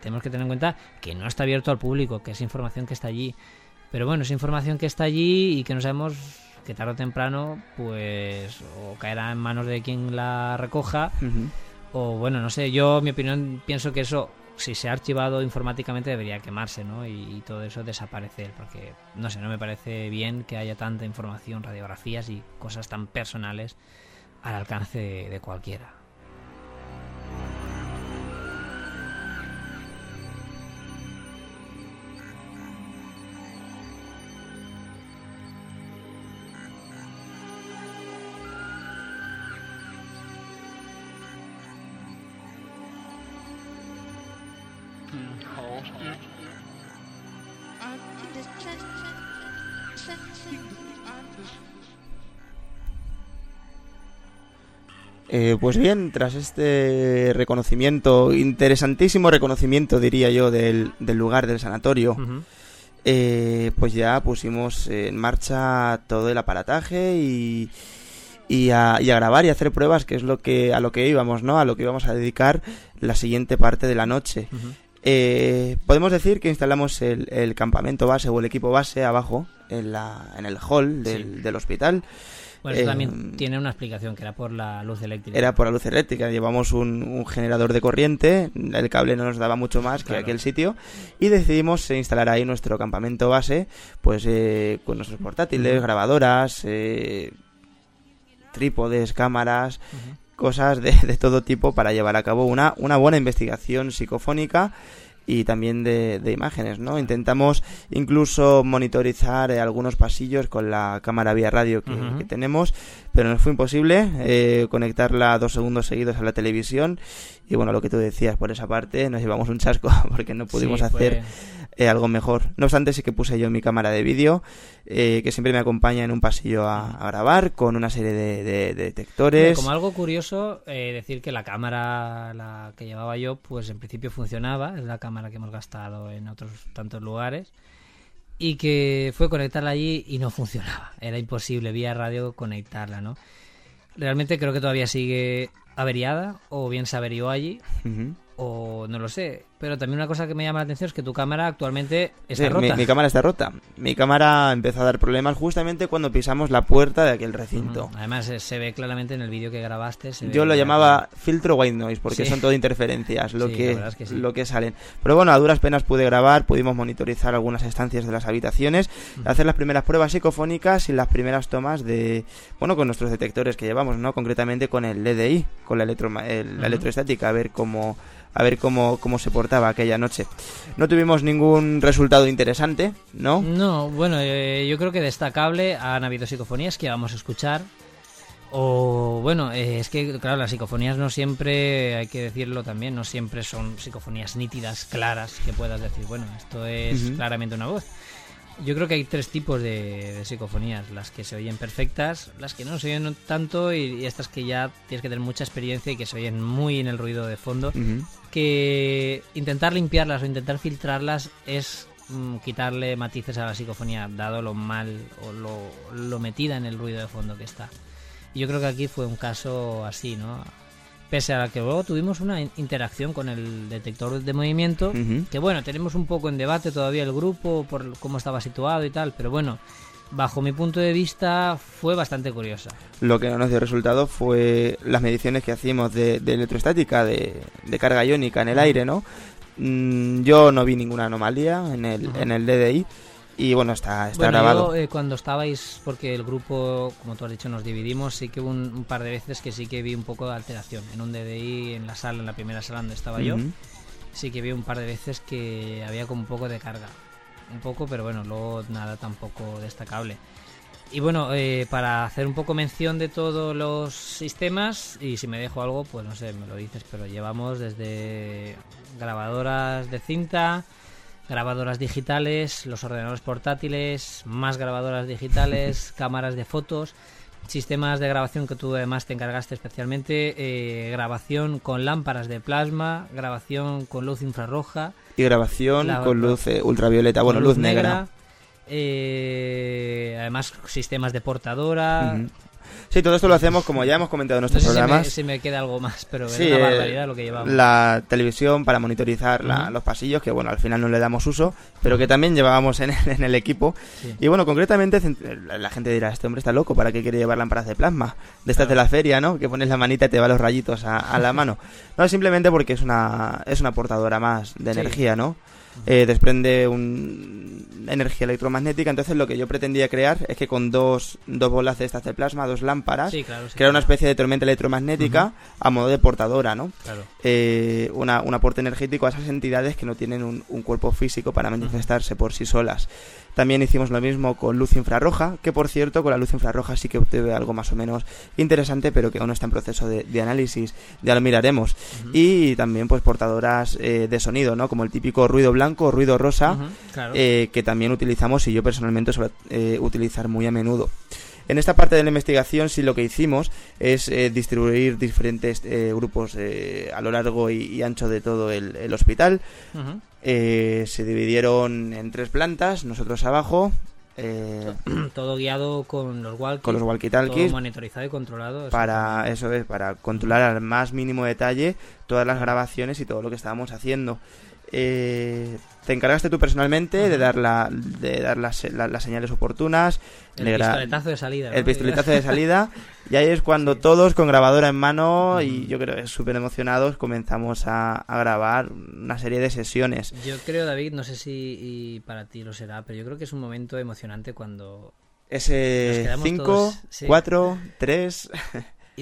tenemos que tener en cuenta que no está abierto al público, que es información que está allí. Pero bueno, es información que está allí y que no sabemos que tarde o temprano, pues, o caerá en manos de quien la recoja, o bueno, no sé, yo, mi opinión, pienso que eso si se ha archivado informáticamente debería quemarse, ¿no? Y, todo eso desaparecer, porque, no sé, no me parece bien que haya tanta información, radiografías y cosas tan personales al alcance de cualquiera. Eh, pues bien, tras este reconocimiento, interesantísimo reconocimiento, diría yo, del, lugar del sanatorio, eh, pues ya pusimos en marcha todo el aparataje y, y, a, grabar y hacer pruebas, que es lo que a lo que íbamos, ¿no? A lo que íbamos a dedicar la siguiente parte de la noche. Eh, podemos decir que instalamos el, campamento base o el equipo base abajo, en, la, en el hall del hospital. Bueno, eso también em, tiene una explicación, que era por la luz eléctrica. Era por la luz eléctrica. Llevamos un, generador de corriente, el cable no nos daba mucho más que aquel sitio, y decidimos instalar ahí nuestro campamento base, pues eh, con nuestros portátiles, grabadoras, eh, trípodes, cámaras, cosas de, de, todo tipo para llevar a cabo una, una buena investigación psicofónica y también de, imágenes, ¿no? Intentamos incluso monitorizar eh, algunos pasillos con la cámara vía radio que, tenemos, pero nos fue imposible eh, conectarla dos segundos seguidos a la televisión y bueno, lo que tú decías por esa parte, nos llevamos un chasco porque no pudimos hacer eh, algo mejor. No obstante, sí que puse yo mi cámara de vídeo, que siempre me acompaña en un pasillo a, grabar con una serie de, detectores. Como algo curioso, decir que la cámara la que llevaba yo, pues en principio funcionaba, es la cámara que hemos gastado en otros tantos lugares y que fue conectarla allí y no funcionaba. Era imposible vía radio conectarla, ¿no? Realmente creo que todavía sigue averiada o bien se averió allí o no lo sé. Pero también una cosa que me llama la atención es que tu cámara actualmente está rota. Mi, cámara está rota. Mi cámara empezó a dar problemas justamente cuando pisamos la puerta de aquel recinto. Además eh, se ve claramente en el vídeo que grabaste. Yo lo llamaba filtro white noise porque son todo interferencias lo, que, lo que salen. Pero bueno, a duras penas pude grabar, pudimos monitorizar algunas estancias de las habitaciones, hacer las primeras pruebas psicofónicas y las primeras tomas de, bueno, con nuestros detectores que llevamos, ¿no? Concretamente con el LDI, con la, electro, la electroestática, a ver cómo a ver cómo, cómo se aquella noche. No tuvimos ningún resultado interesante, ¿no? No, bueno, eh, yo creo que destacable han habido psicofonías que vamos a escuchar. O bueno, eh, es que claro, las psicofonías no siempre, hay que decirlo también, no siempre son psicofonías nítidas, claras, que puedas decir, bueno, esto es claramente una voz. Yo creo que hay tres tipos de, psicofonías, las que se oyen perfectas, las que no se oyen tanto y, estas que ya tienes que tener mucha experiencia y que se oyen muy en el ruido de fondo, que intentar limpiarlas o intentar filtrarlas es mm, quitarle matices a la psicofonía, dado lo mal o lo, lo metida en el ruido de fondo que está. Y yo creo que aquí fue un caso así, ¿no? Pese a que luego tuvimos una interacción con el detector de movimiento, que bueno, tenemos un poco en debate todavía el grupo por cómo estaba situado y tal, pero bueno, bajo mi punto de vista fue bastante curiosa. Lo que no nos dio resultado fue las mediciones que hacíamos de, electrostática, de, carga iónica en el aire, ¿no? Mm, yo no vi ninguna anomalía en el, en el DDI y bueno, está, está grabado. Eh, cuando estabais, porque el grupo, como tú has dicho, nos dividimos, sí que hubo un, par de veces que sí que vi un poco de alteración. En un DDI, en la sala, en la primera sala donde estaba yo, sí que vi un par de veces que había como un poco de carga. Un poco, pero bueno, luego nada tampoco destacable. Y bueno, eh, para hacer un poco mención de todos los sistemas, y si me dejo algo, pues no sé, me lo dices, pero llevamos desde grabadoras de cinta, grabadoras digitales, los ordenadores portátiles, más grabadoras digitales, cámaras de fotos, sistemas de grabación que tú además te encargaste especialmente, eh, grabación con lámparas de plasma, grabación con luz infrarroja. Y grabación con luz eh, ultravioleta, bueno, luz, negra. Eh, además, sistemas de portadora. Sí, todo esto lo hacemos como ya hemos comentado en nuestros programas. Si me, queda algo más, pero es una barbaridad lo que llevamos. La televisión para monitorizar los pasillos, que bueno, al final no le damos uso, pero que también llevábamos en, el equipo. Y bueno, concretamente la gente dirá, este hombre está loco, ¿para qué quiere llevar lámparas de plasma? De estas de la feria, ¿no? Que pones la manita y te va los rayitos a, la mano. No, simplemente porque es una, es una portadora más de energía, ¿no? Eh, desprende un energía electromagnética. Entonces lo que yo pretendía crear es que con dos, dos bolas de estas de plasma, dos lámparas, crear una especie de tormenta electromagnética a modo de portadora, ¿no? Eh, una, un aporte energético a esas entidades que no tienen un, un cuerpo físico para manifestarse por sí solas. También hicimos lo mismo con luz infrarroja, que por cierto con la luz infrarroja sí que obtuve algo más o menos interesante, pero que aún está en proceso de, análisis, ya lo miraremos. Y también pues portadoras eh, de sonido, ¿no? Como el típico ruido blanco o ruido rosa, eh, que también utilizamos y yo personalmente suelo eh, utilizar muy a menudo. En esta parte de la investigación sí lo que hicimos es distribuir diferentes grupos a lo largo y, ancho de todo el, hospital. Eh, se dividieron en tres plantas, nosotros abajo. Eh, todo guiado con los walkie, con los walkie talkies todo monitorizado y controlado para eso es para controlar al más mínimo detalle todas las grabaciones y todo lo que estábamos haciendo eh, te encargaste tú personalmente de dar, la, de dar las, las, señales oportunas. El pistoletazo de salida. El pistoletazo de salida. Y ahí es cuando todos, con grabadora en mano y yo creo que súper emocionados, comenzamos a, a, grabar una serie de sesiones. Yo creo, David, no sé si para ti lo será, pero yo creo que es un momento emocionante cuando... Ese 5, 4, 3...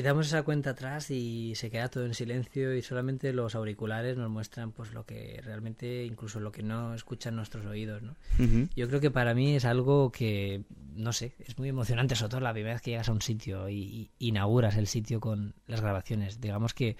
Y damos esa cuenta atrás y se queda todo en silencio y solamente los auriculares nos muestran pues lo que realmente, incluso lo que no escuchan nuestros oídos, ¿no? Yo creo que para mí es algo que, no sé, es muy emocionante, sobre todo la primera vez que llegas a un sitio y, inauguras el sitio con las grabaciones. Digamos que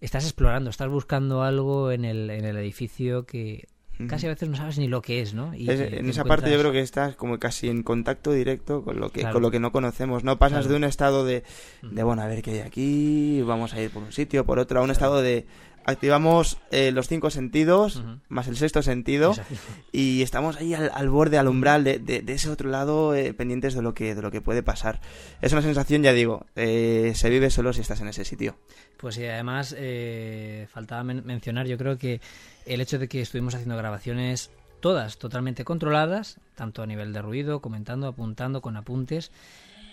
estás explorando, estás buscando algo en el, en el edificio que casi a veces no sabes ni lo que es, ¿no? Y en esa parte yo creo que estás como casi en contacto directo con lo que con lo que no conocemos, no pasas de un estado de, de bueno a ver qué hay aquí, vamos a ir por un sitio, por otro, a un estado de activamos eh, los cinco sentidos más el sexto sentido y estamos ahí al, borde, al umbral de, de, ese otro lado eh, pendientes de lo que de lo que puede pasar. Es una sensación, ya digo, eh, se vive solo si estás en ese sitio. Pues sí, además faltaba mencionar, yo creo que el hecho de que estuvimos haciendo grabaciones todas totalmente controladas, tanto a nivel de ruido, comentando, apuntando con apuntes.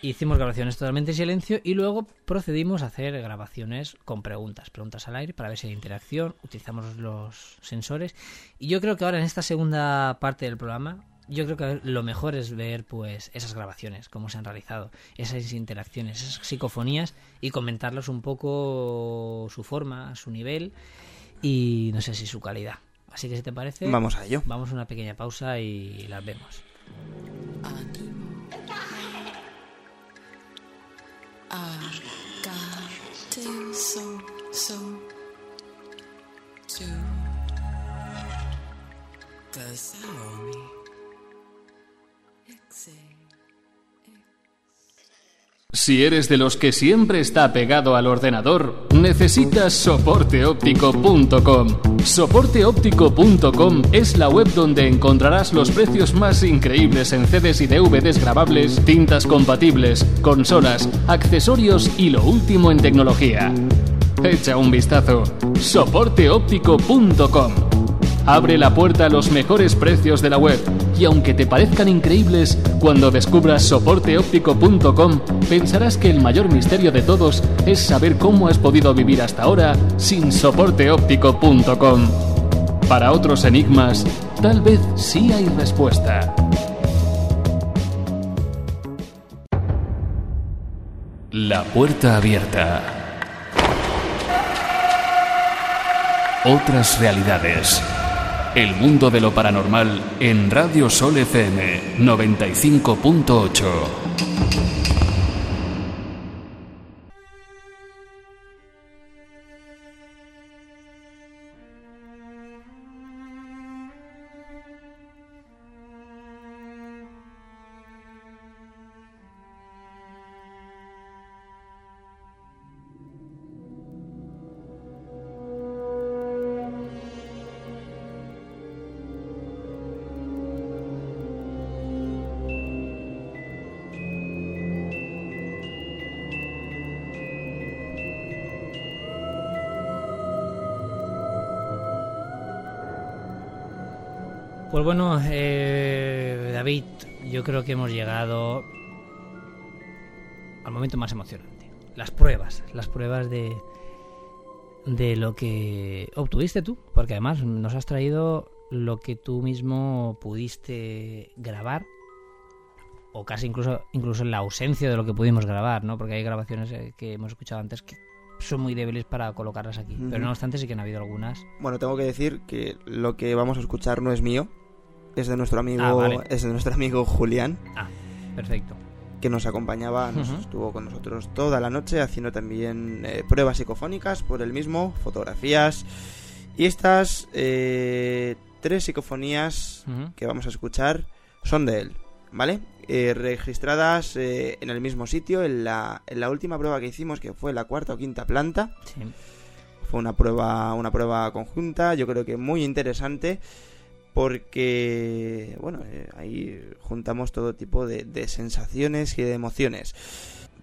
Hicimos grabaciones totalmente en silencio y luego procedimos a hacer grabaciones con preguntas, preguntas al aire para ver si hay interacción, utilizamos los sensores y yo creo que ahora en esta segunda parte del programa yo creo que lo mejor es ver pues esas grabaciones, cómo se han realizado, esas interacciones, esas psicofonías y comentarlos un poco su forma, su nivel y no sé si su calidad. Así que si te parece, vamos a ello. Vamos a una pequeña pausa y las vemos. Si eres de los que siempre está pegado al ordenador, necesitas soporteóptico.com. Soporteóptico.com es la web donde encontrarás los precios más increíbles en CDs y DVDs grabables, tintas compatibles, consolas, accesorios y lo último en tecnología. Echa un vistazo. soporteóptico.com abre la puerta a los mejores precios de la web y aunque te parezcan increíbles, cuando descubras soporteóptico.com pensarás que el mayor misterio de todos es saber cómo has podido vivir hasta ahora sin soporteóptico.com. Para otros enigmas, tal vez sí hay respuesta. La puerta abierta. Otras realidades. El mundo de lo paranormal en Radio Sol FM 95.8. Pues bueno, eh, David, yo creo que hemos llegado al momento más emocionante. Las pruebas, las pruebas de, de lo que obtuviste tú, porque además nos has traído lo que tú mismo pudiste grabar o casi incluso incluso en la ausencia de lo que pudimos grabar, ¿no? Porque hay grabaciones eh, que hemos escuchado antes que son muy débiles para colocarlas aquí, pero no obstante sí que han habido algunas. Bueno, tengo que decir que lo que vamos a escuchar no es mío, es de nuestro amigo, Ah, es de nuestro amigo Julián, Ah, perfecto. que nos acompañaba, nos estuvo con nosotros toda la noche haciendo también eh, pruebas psicofónicas por él mismo, fotografías y estas eh, tres psicofonías que vamos a escuchar son de él, ¿vale? Eh, registradas eh, en el mismo sitio, en la, en la última prueba que hicimos, que fue la cuarta o quinta planta. Sí. Fue una prueba, una prueba conjunta, yo creo que muy interesante, porque, bueno, eh, ahí juntamos todo tipo de, de sensaciones y de emociones.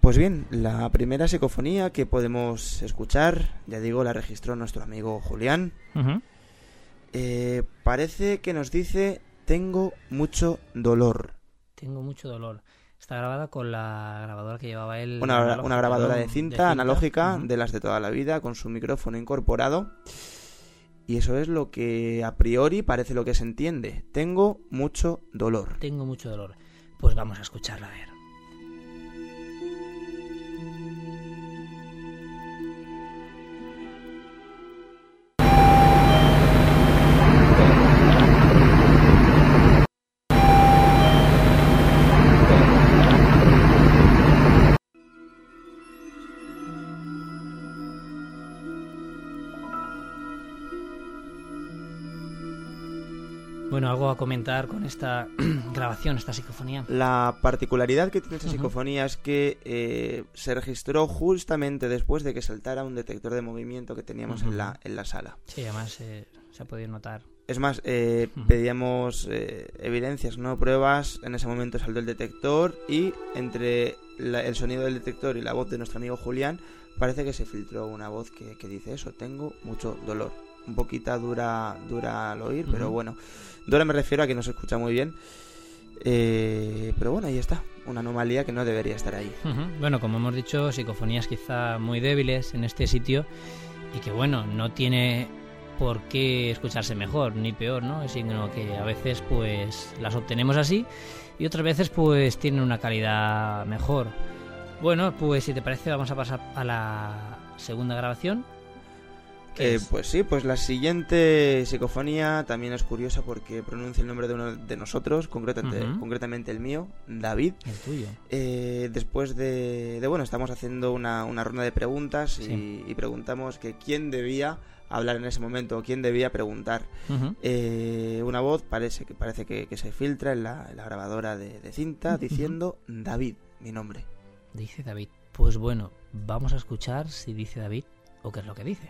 Pues bien, la primera psicofonía que podemos escuchar, ya digo, la registró nuestro amigo Julián. Eh, parece que nos dice, tengo mucho dolor. Tengo mucho dolor. Está grabada con la grabadora que llevaba él. Una, grabadora de cinta, analógica, de las de toda la vida, con su micrófono incorporado. Y eso es lo que a priori parece lo que se entiende. Tengo mucho dolor. Tengo mucho dolor. Pues vamos a escucharla a ver. A comentar con esta grabación, esta psicofonía. La particularidad que tiene esta Ujú. psicofonía es que eh, se registró justamente después de que saltara un detector de movimiento que teníamos en, la, en la sala. Sí, además eh, se ha podido notar. Es más, eh, pedíamos evidencias, no pruebas. En ese momento saltó el detector y entre la- el sonido del detector y la voz de nuestro amigo Julián parece que se filtró una voz que, que dice eso, tengo mucho dolor. Un poquito dura, dura al oír, pero bueno. Dura me refiero a que no se escucha muy bien. Eh, pero bueno, ahí está. Una anomalía que no debería estar ahí. Bueno, como hemos dicho, psicofonías quizá muy débiles en este sitio y que bueno, no tiene por qué escucharse mejor ni peor, ¿no? Sino que a veces pues las obtenemos así y otras veces pues tienen una calidad mejor. Bueno, pues si te parece vamos a pasar a la segunda grabación. Eh, es- pues sí, pues la siguiente psicofonía también es curiosa porque pronuncia el nombre de uno de nosotros, concretamente, concretamente el mío, David. el tuyo. Eh, después de, de, bueno, estamos haciendo una, una ronda de preguntas y, Sí. y preguntamos que quién debía hablar en ese momento, o quién debía preguntar. Eh, una voz parece que parece que, que se filtra en la, en la grabadora de, de cinta diciendo David, mi nombre. Dice David. Pues bueno, vamos a escuchar si dice David o qué es lo que dice.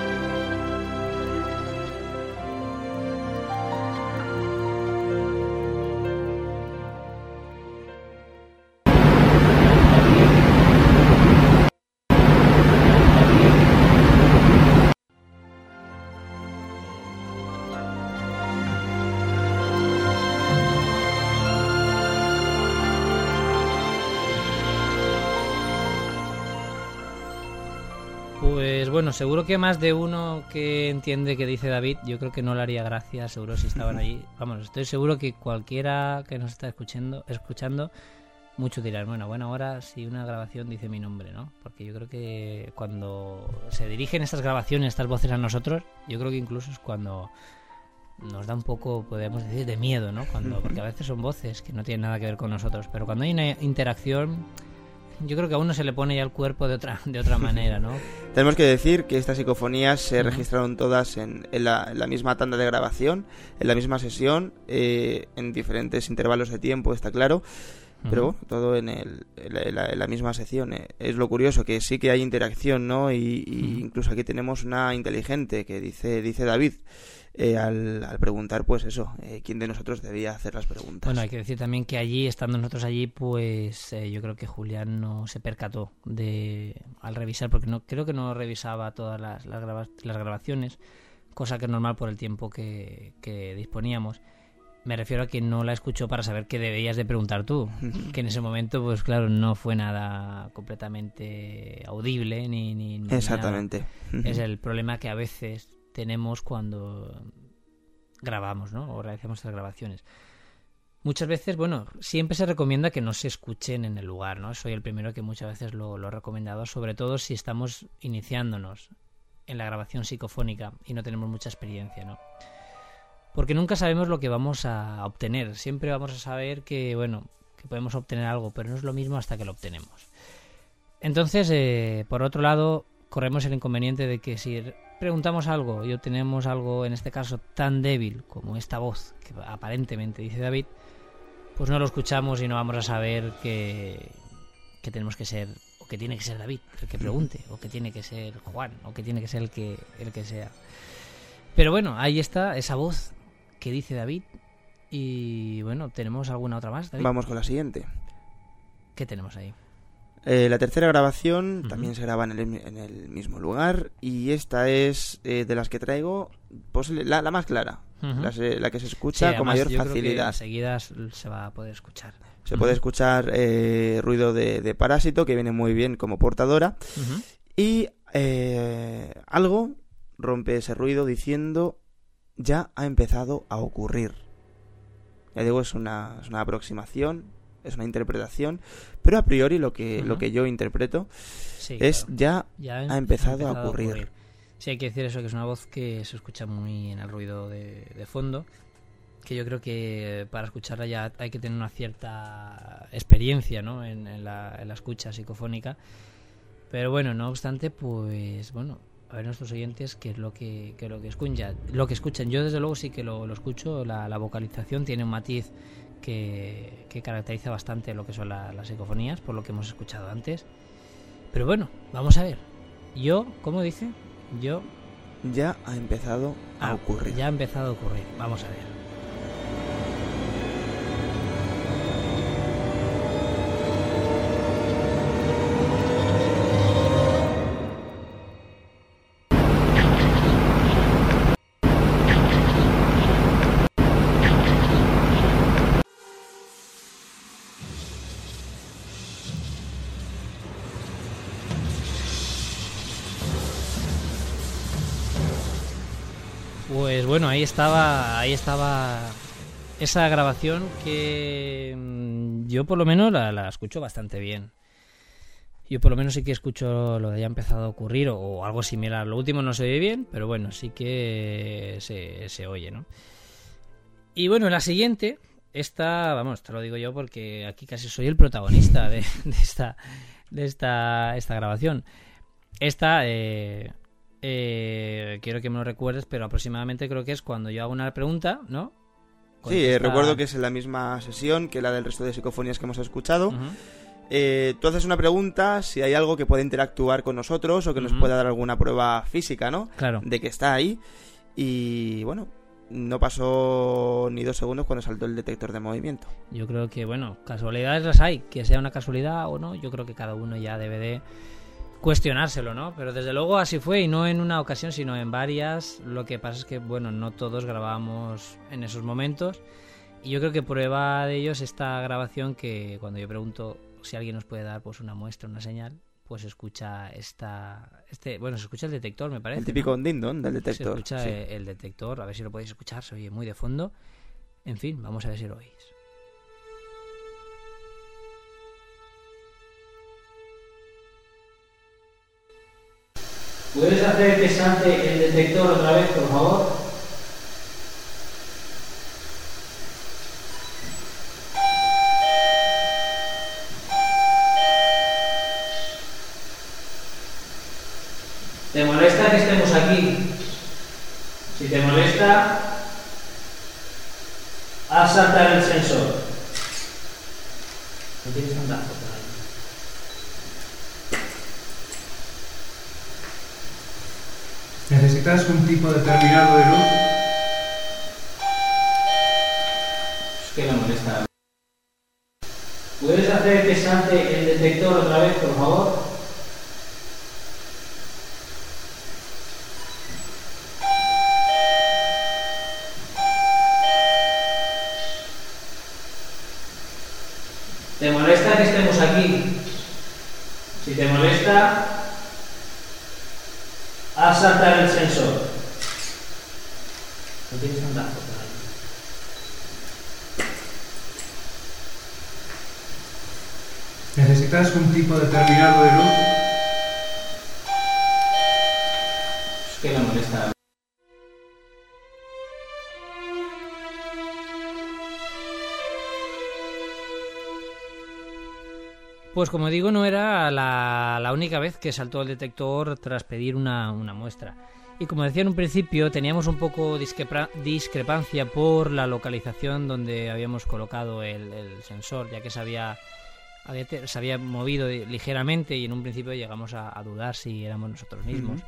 bueno, seguro que más de uno que entiende que dice David, yo creo que no le haría gracia, seguro si estaban allí. Vamos, estoy seguro que cualquiera que nos está escuchando, escuchando, muchos dirán, bueno, bueno, ahora si una grabación dice mi nombre, ¿no? Porque yo creo que cuando se dirigen estas grabaciones, estas voces a nosotros, yo creo que incluso es cuando nos da un poco, podemos decir, de miedo, ¿no? Cuando, porque a veces son voces que no tienen nada que ver con nosotros, pero cuando hay una interacción, yo creo que a uno se le pone ya el cuerpo de otra, de otra manera, ¿no? Tenemos que decir que estas psicofonías se registraron todas en, en la, en la misma tanda de grabación, en la misma sesión, eh, en diferentes intervalos de tiempo, está claro, pero bueno, todo en, el, en, la, en la- misma sección. eh. Es lo curioso, que sí que hay interacción, ¿no? Y, y incluso aquí tenemos una inteligente que dice, dice David, eh, al, al preguntar, pues eso, eh, quién de nosotros debía hacer las preguntas. Bueno, hay que decir también que allí, estando nosotros allí, pues eh, yo creo que Julián no se percató de al revisar, porque no creo que no revisaba todas las, las, grava- las grabaciones. cosa que es normal por el tiempo que, que disponíamos. Me refiero a que no la escuchó para saber qué debías de preguntar tú. que en ese momento, pues claro, no fue nada completamente audible ni... ni, ni Exactamente. nada. Es el problema que a veces tenemos cuando grabamos, ¿no? O realizamos estas grabaciones. Muchas veces, bueno, siempre se recomienda que no se escuchen en el lugar, ¿no? Soy el primero que muchas veces lo, lo he recomendado, sobre todo si estamos iniciándonos en la grabación psicofónica y no tenemos mucha experiencia, ¿no? Porque nunca sabemos lo que vamos a obtener. Siempre vamos a saber que, bueno, que podemos obtener algo, pero no es lo mismo hasta que lo obtenemos. Entonces, eh, por otro lado, corremos el inconveniente de que si preguntamos algo y obtenemos algo, en este caso, tan débil como esta voz, que aparentemente dice David, pues no lo escuchamos y no vamos a saber que, que tenemos que ser, o que tiene que ser David el que pregunte, o que tiene que ser Juan, o que tiene que ser el que, el que sea. Pero bueno, ahí está esa voz que dice David. Y bueno, ¿tenemos alguna otra más, David? Vamos con la siguiente. ¿Qué tenemos ahí? Eh, la tercera grabación también se graba en el, en el mismo lugar y esta es eh, de las que traigo pues, la, la más clara, Ujú. la, se- la que se Sí, escucha con mayor yo facilidad. enseguida se va a poder escuchar. Se puede escuchar eh, ruido de, de parásito que viene muy bien como portadora y eh, algo rompe ese ruido diciendo ya ha empezado a ocurrir. Ya digo, es una, es una aproximación, es una interpretación, pero a priori lo que, lo que yo interpreto Sí, es claro. ya Ya ha empezado a ocurrir. Sí, hay que decir eso, que es una voz que se escucha muy en el ruido de, de fondo, que yo creo que para escucharla ya hay que tener una cierta experiencia ¿no? en, en la, en la escucha psicofónica. Pero bueno, no obstante, pues bueno, a ver nuestros oyentes qué es lo que, qué es lo que escuchan. Lo que escuchan, yo desde luego sí que lo, lo escucho, la, la vocalización tiene un matiz que, que caracteriza bastante lo que son la- las psicofonías, por lo que hemos escuchado antes. Pero bueno, vamos a ver. Yo, ¿cómo dice? Yo ya ha empezado a Ah, ocurrir. Ya ha empezado a ocurrir. Vamos a ver. Pues bueno, ahí estaba, ahí estaba esa grabación que mm, yo por lo menos la, escucho bastante bien. Yo por lo menos sí que escucho lo de ya empezado a ocurrir o, o algo similar. Lo último no se oye bien, pero bueno, sí que se, se oye, ¿no? Y bueno, la siguiente, esta, vamos, te lo digo yo porque aquí casi soy el protagonista de, de esta, de esta, esta grabación. Esta, eh, eh, quiero que me lo recuerdes, pero aproximadamente creo que es cuando yo hago una pregunta, ¿no? Sí, eh, recuerdo que es en la misma sesión que la del resto de psicofonías que hemos escuchado. Ujú. Eh, tú haces una pregunta si hay algo que puede interactuar con nosotros o que nos pueda dar alguna prueba física, ¿no? Claro. De que está ahí. Y bueno, no pasó ni dos segundos cuando saltó el detector de movimiento. Yo creo que, bueno, casualidades las hay. Que sea una casualidad o no, yo creo que cada uno ya debe de cuestionárselo, ¿no? Pero desde luego así fue y no en una ocasión, sino en varias. Lo que pasa es que, bueno, no todos grabábamos en esos momentos. Y yo creo que prueba de ello es esta grabación que cuando yo pregunto si alguien nos puede dar pues una muestra, una señal, pues escucha esta... Este, bueno, se escucha el detector, me parece. el típico ¿no? ding-dong del detector. Se escucha sí. el detector, a ver si lo podéis escuchar, se oye muy de fondo. En fin, vamos a ver si lo oís. ¿Puedes hacer que salte el detector otra vez, por favor? ¿Te molesta que estemos aquí? Si te molesta, haz saltar el sensor. No tienes tanta foto ahí. ¿Necesitas un tipo determinado de luz? Es que me molesta. ¿Puedes hacer que salte el detector otra vez, por favor? Pues como digo, no era la, la única vez que saltó el detector tras pedir una, una muestra. Y como decía en un principio, teníamos un poco discrepa- discrepancia por la localización donde habíamos colocado el, el sensor, ya que se había, se había movido ligeramente y en un principio llegamos a, a dudar si éramos nosotros mismos.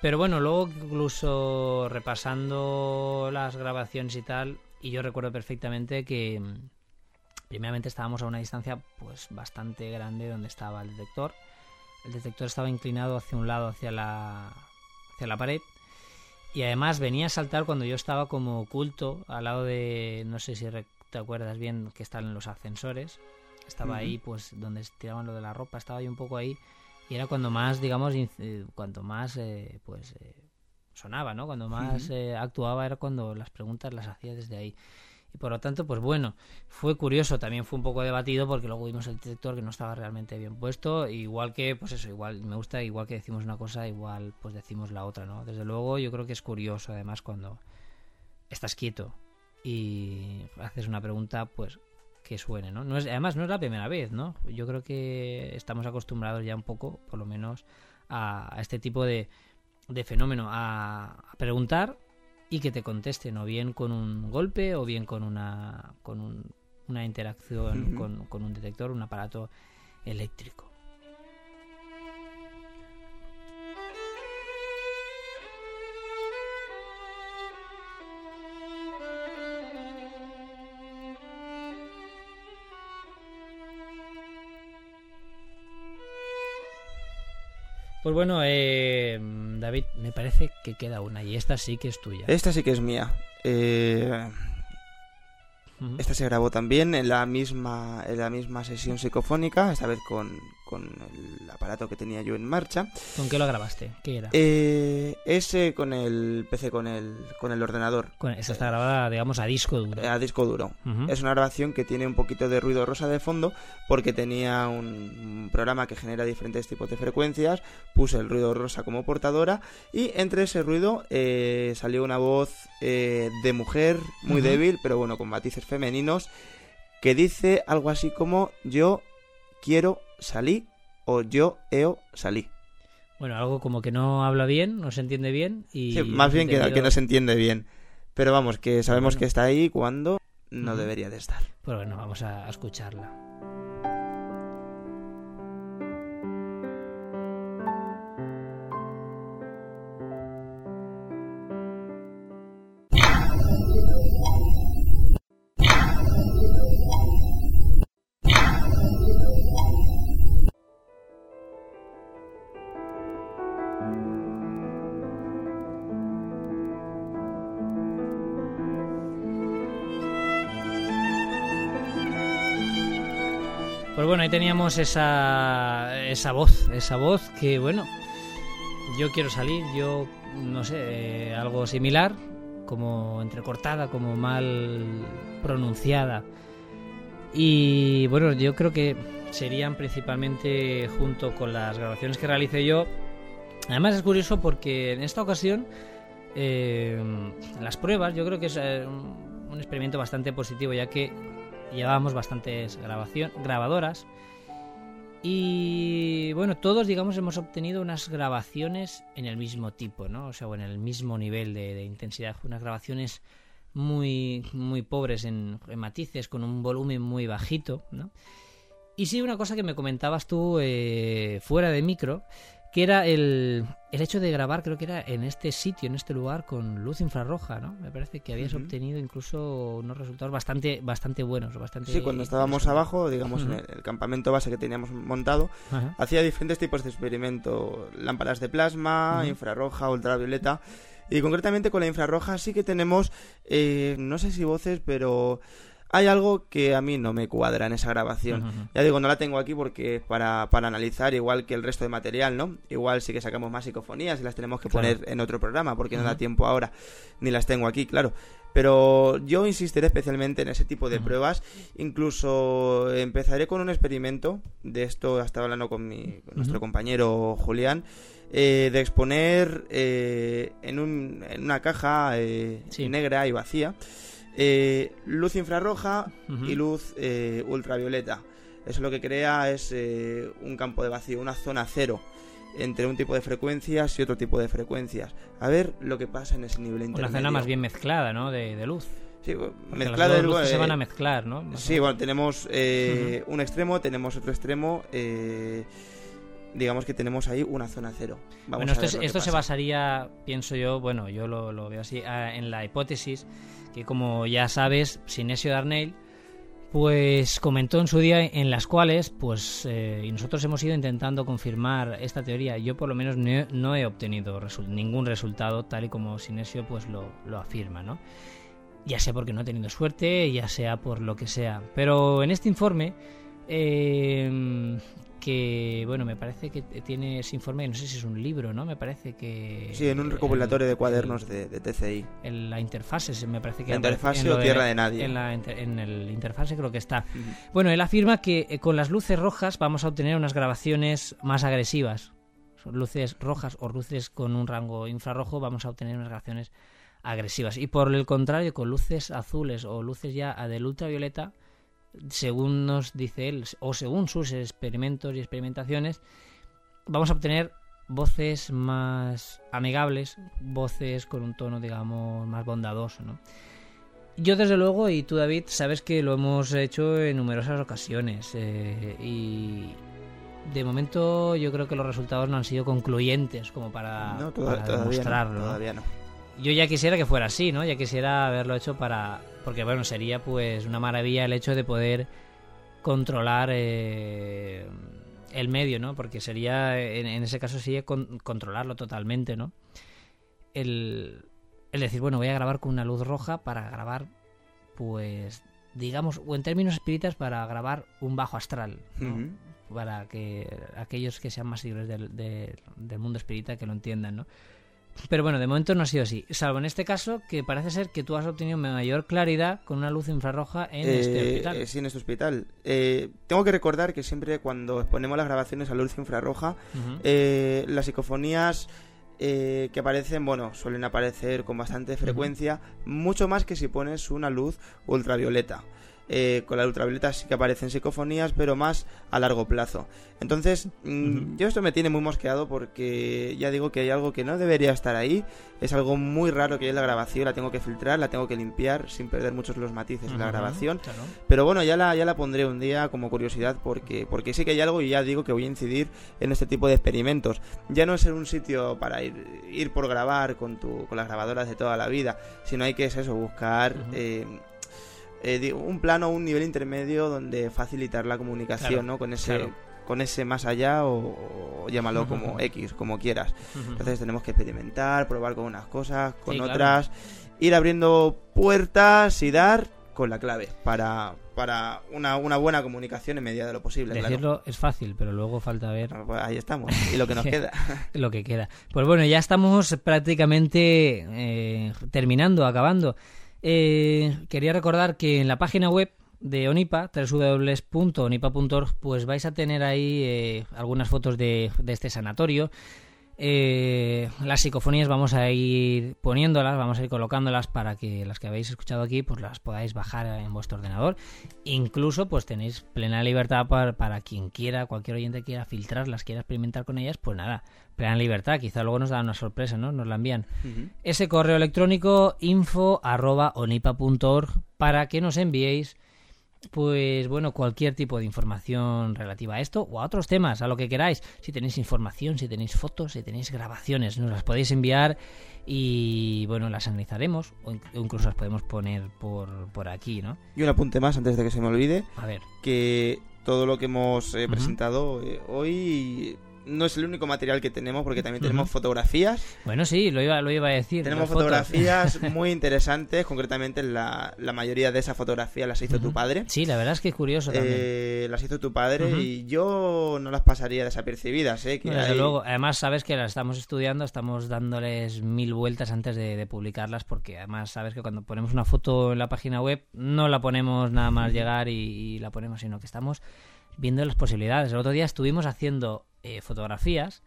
Pero bueno, luego incluso repasando las grabaciones y tal, y yo recuerdo perfectamente que primeramente estábamos a una distancia pues bastante grande donde estaba el detector. El detector estaba inclinado hacia un lado, hacia la, hacia la pared. Y además venía a saltar cuando yo estaba como oculto al lado de, no sé si te acuerdas bien, que están los ascensores. Estaba ahí, pues donde tiraban lo de la ropa, estaba yo un poco ahí. Y era cuando más, digamos, eh, cuanto más, eh, pues, eh, sonaba, ¿no? Cuando más eh, actuaba era cuando las preguntas las hacía desde ahí. Y por lo tanto, pues bueno, fue curioso, también fue un poco debatido porque luego vimos el detector que no estaba realmente bien puesto, igual que, pues eso, igual me gusta, igual que decimos una cosa, igual pues decimos la otra, ¿no? Desde luego yo creo que es curioso además cuando estás quieto y haces una pregunta, pues que suene, ¿no? no es, además no es la primera vez, ¿no? Yo creo que estamos acostumbrados ya un poco, por lo menos, a, este tipo de, de fenómeno, a preguntar y que te contesten, o bien con un golpe, o bien con una, con un- una interacción con, con un detector, un aparato eléctrico. Pues bueno, eh, David, me parece que queda una y esta sí que es tuya. Esta sí que es mía. Eh, esta se grabó también en la misma en la misma sesión psicofónica, esta vez con, con el aparato que tenía yo en marcha. ¿Con qué lo grabaste? ¿Qué era? Eh, ese con el PC, con el, con el ordenador, Con- esta está grabada, digamos, a disco duro. eh, a disco duro. Es una grabación que tiene un poquito de ruido rosa de fondo porque tenía un, un programa que genera diferentes tipos de frecuencias. Puse el ruido rosa como portadora y entre ese ruido eh, salió una voz eh, de mujer muy débil, pero bueno, con matices femeninos, que dice algo así como yo quiero salir o yo eo salí. Bueno, algo como que no habla bien, no se entiende bien y... Sí, más bien que, entendido- que no se entiende bien. Pero vamos, que sabemos Bueno. que está ahí cuando no debería de estar. Pues bueno, vamos a escucharla. Pues bueno, ahí teníamos esa, esa voz, esa voz que, bueno, yo quiero salir, yo no sé, eh, algo similar, como entrecortada, como mal pronunciada. Y bueno, yo creo que serían principalmente junto con las grabaciones que realicé yo. Además es curioso porque en esta ocasión eh, las pruebas yo creo que es eh, un experimento bastante positivo ya que llevábamos bastantes grabadoras y bueno, todos digamos hemos obtenido unas grabaciones en el mismo tipo, ¿no? O sea, o en el mismo nivel de, intensidad, unas grabaciones muy, muy pobres en, en matices, con un volumen muy bajito, ¿no? Y sí, una cosa que me comentabas tú eh, fuera de micro, que era el, el hecho de grabar, creo que era en este sitio, en este lugar, con luz infrarroja, ¿no? Me parece que habías obtenido incluso unos resultados bastante, bastante buenos, bastante... Sí, cuando estábamos abajo, digamos, en el, el campamento base que teníamos montado, hacía diferentes tipos de experimento, lámparas de plasma, infrarroja, ultravioleta, y concretamente con la infrarroja sí que tenemos, eh, no sé si voces, pero hay algo que a mí no me cuadra en esa grabación. Ya digo, no la tengo aquí porque es para, para analizar, igual que el resto de material, ¿no? Igual sí que sacamos más psicofonías y las tenemos que Claro. poner en otro programa porque no da tiempo ahora, ni las tengo aquí, claro. Pero yo insistiré especialmente en ese tipo de pruebas. Incluso empezaré con un experimento, de esto estaba hablando con, mi, con nuestro compañero Julián, eh, de exponer eh, en, un- en una caja eh, Sí. negra y vacía eh, luz infrarroja y luz eh, ultravioleta. Eso lo que crea es eh, un campo de vacío, una zona cero entre un tipo de frecuencias y otro tipo de frecuencias. A ver lo que pasa en ese nivel Una intermedio. zona más bien mezclada, ¿no? De, de luz. Sí, bueno, mezclada dos luces se eh, van a mezclar, ¿no? Más Sí, bueno, tenemos eh, un extremo, tenemos otro extremo. eh, digamos que tenemos ahí una zona cero. Vamos bueno, a esto, es- se basaría, pienso yo, bueno, yo lo, lo veo así, ah, en la hipótesis que, como ya sabes, Sinesio Darnell, pues comentó en su día en las cuales, pues, eh, y nosotros hemos ido intentando confirmar esta teoría. Yo, por lo menos, no he, no he obtenido resu- ningún resultado tal y como Sinesio, pues, lo, lo afirma, ¿no? Ya sea porque no he tenido suerte, ya sea por lo que sea. Pero en este informe, eh, que, bueno, me parece que tiene ese informe, no sé si es un libro, ¿no? Me parece que... Sí, en un recopilatorio el- de cuadernos de, de TCI. en la interfase, se- me parece que La interfase o tierra de nadie. En, la en el interfase creo que está. Bueno, él afirma que eh, con las luces rojas vamos a obtener unas grabaciones más agresivas. Son luces rojas o luces con un rango infrarrojo vamos a obtener unas grabaciones agresivas. Y por el contrario, con luces azules o luces ya del ultravioleta, según nos dice él, o según sus experimentos y experimentaciones, vamos a obtener voces más amigables, voces con un tono, digamos, más bondadoso, ¿no? Yo, desde luego, y tú, David, sabes que lo hemos hecho en numerosas ocasiones. eh, y de momento yo creo que los resultados no han sido concluyentes como para, no, toda- para todavía, demostrarlo. no, ¿no? todavía no. Yo ya quisiera que fuera así, ¿no? Ya quisiera haberlo hecho para... Porque, bueno, sería pues una maravilla el hecho de poder controlar eh, el medio, ¿no? Porque sería, en, en ese caso, sería con- controlarlo totalmente, ¿no? El, el decir, bueno, voy a grabar con una luz roja para grabar, pues, digamos, o en términos espíritas, para grabar un bajo astral, ¿no? Para que aquellos que sean más seguidores del, del- del mundo espírita que lo entiendan, ¿no? Pero bueno, de momento no ha sido así, salvo en este caso que parece ser que tú has obtenido mayor claridad con una luz infrarroja en este Eh, hospital. eh, sí, en este hospital. Eh, tengo que recordar que siempre cuando exponemos las grabaciones a luz infrarroja, eh, las psicofonías eh, que aparecen, bueno, suelen aparecer con bastante frecuencia, mucho más que si pones una luz ultravioleta. Eh, con la ultravioleta sí que aparecen psicofonías, pero más a largo plazo. Entonces, mm, yo esto me tiene muy mosqueado porque ya digo que hay algo que no debería estar ahí. Es algo muy raro que yo en la grabación la tengo que filtrar, la tengo que limpiar sin perder muchos los matices de la grabación. claro. Pero bueno, ya la, ya la pondré un día como curiosidad porque, porque sí que hay algo y ya digo que voy a incidir en este tipo de experimentos. Ya no es ser un sitio para ir, ir por grabar con, tu, con las grabadoras de toda la vida, sino hay que es eso, buscar eh, eh, un plano, un nivel intermedio donde facilitar la comunicación, Claro, ¿no? Con ese, claro. con ese más allá o, o llámalo como. X, como quieras. Entonces tenemos que experimentar, probar con unas cosas, con Sí, claro. otras, ir abriendo puertas y dar con la clave para, para una, una buena comunicación en medida de lo posible. claro. Decirlo es fácil, pero luego falta ver Bueno, pues ahí estamos. Y lo que nos queda. lo que queda. Pues bueno, ya estamos prácticamente eh, terminando, acabando. Eh, quería recordar que en la página web de Onipa, www.onipa.org, pues vais a tener ahí eh, algunas fotos de, de este sanatorio. Eh, las psicofonías vamos a ir poniéndolas, vamos a ir colocándolas para que las que habéis escuchado aquí pues las podáis bajar en vuestro ordenador. Incluso pues tenéis plena libertad para, para quien quiera, cualquier oyente quiera filtrarlas, quiera experimentar con ellas, pues nada, plena libertad. Quizá luego nos dan una sorpresa, ¿no? Nos la envían. Ese correo electrónico info arroba para que nos enviéis pues bueno, cualquier tipo de información relativa a esto o a otros temas, a lo que queráis. Si tenéis información, si tenéis fotos, si tenéis grabaciones, nos las podéis enviar y bueno, las analizaremos o in- o incluso las podemos poner por, por aquí, ¿no? Y un apunte más antes de que se me olvide, A ver. que todo lo que hemos eh, presentado eh, hoy no es el único material que tenemos, porque también tenemos fotografías. Bueno, sí, lo iba, lo iba a decir. Tenemos fotos. fotografías muy interesantes, concretamente la, la mayoría de esas fotografías las hizo tu padre. Sí, la verdad es que es curioso también. Eh, las hizo tu padre y yo no las pasaría desapercibidas, ¿eh? Que No, desde hay- luego, además sabes que las estamos estudiando, estamos dándoles mil vueltas antes de, de publicarlas, porque además sabes que cuando ponemos una foto en la página web no la ponemos nada más llegar y, y la ponemos, sino que estamos viendo las posibilidades. El otro día estuvimos haciendo eh, fotografías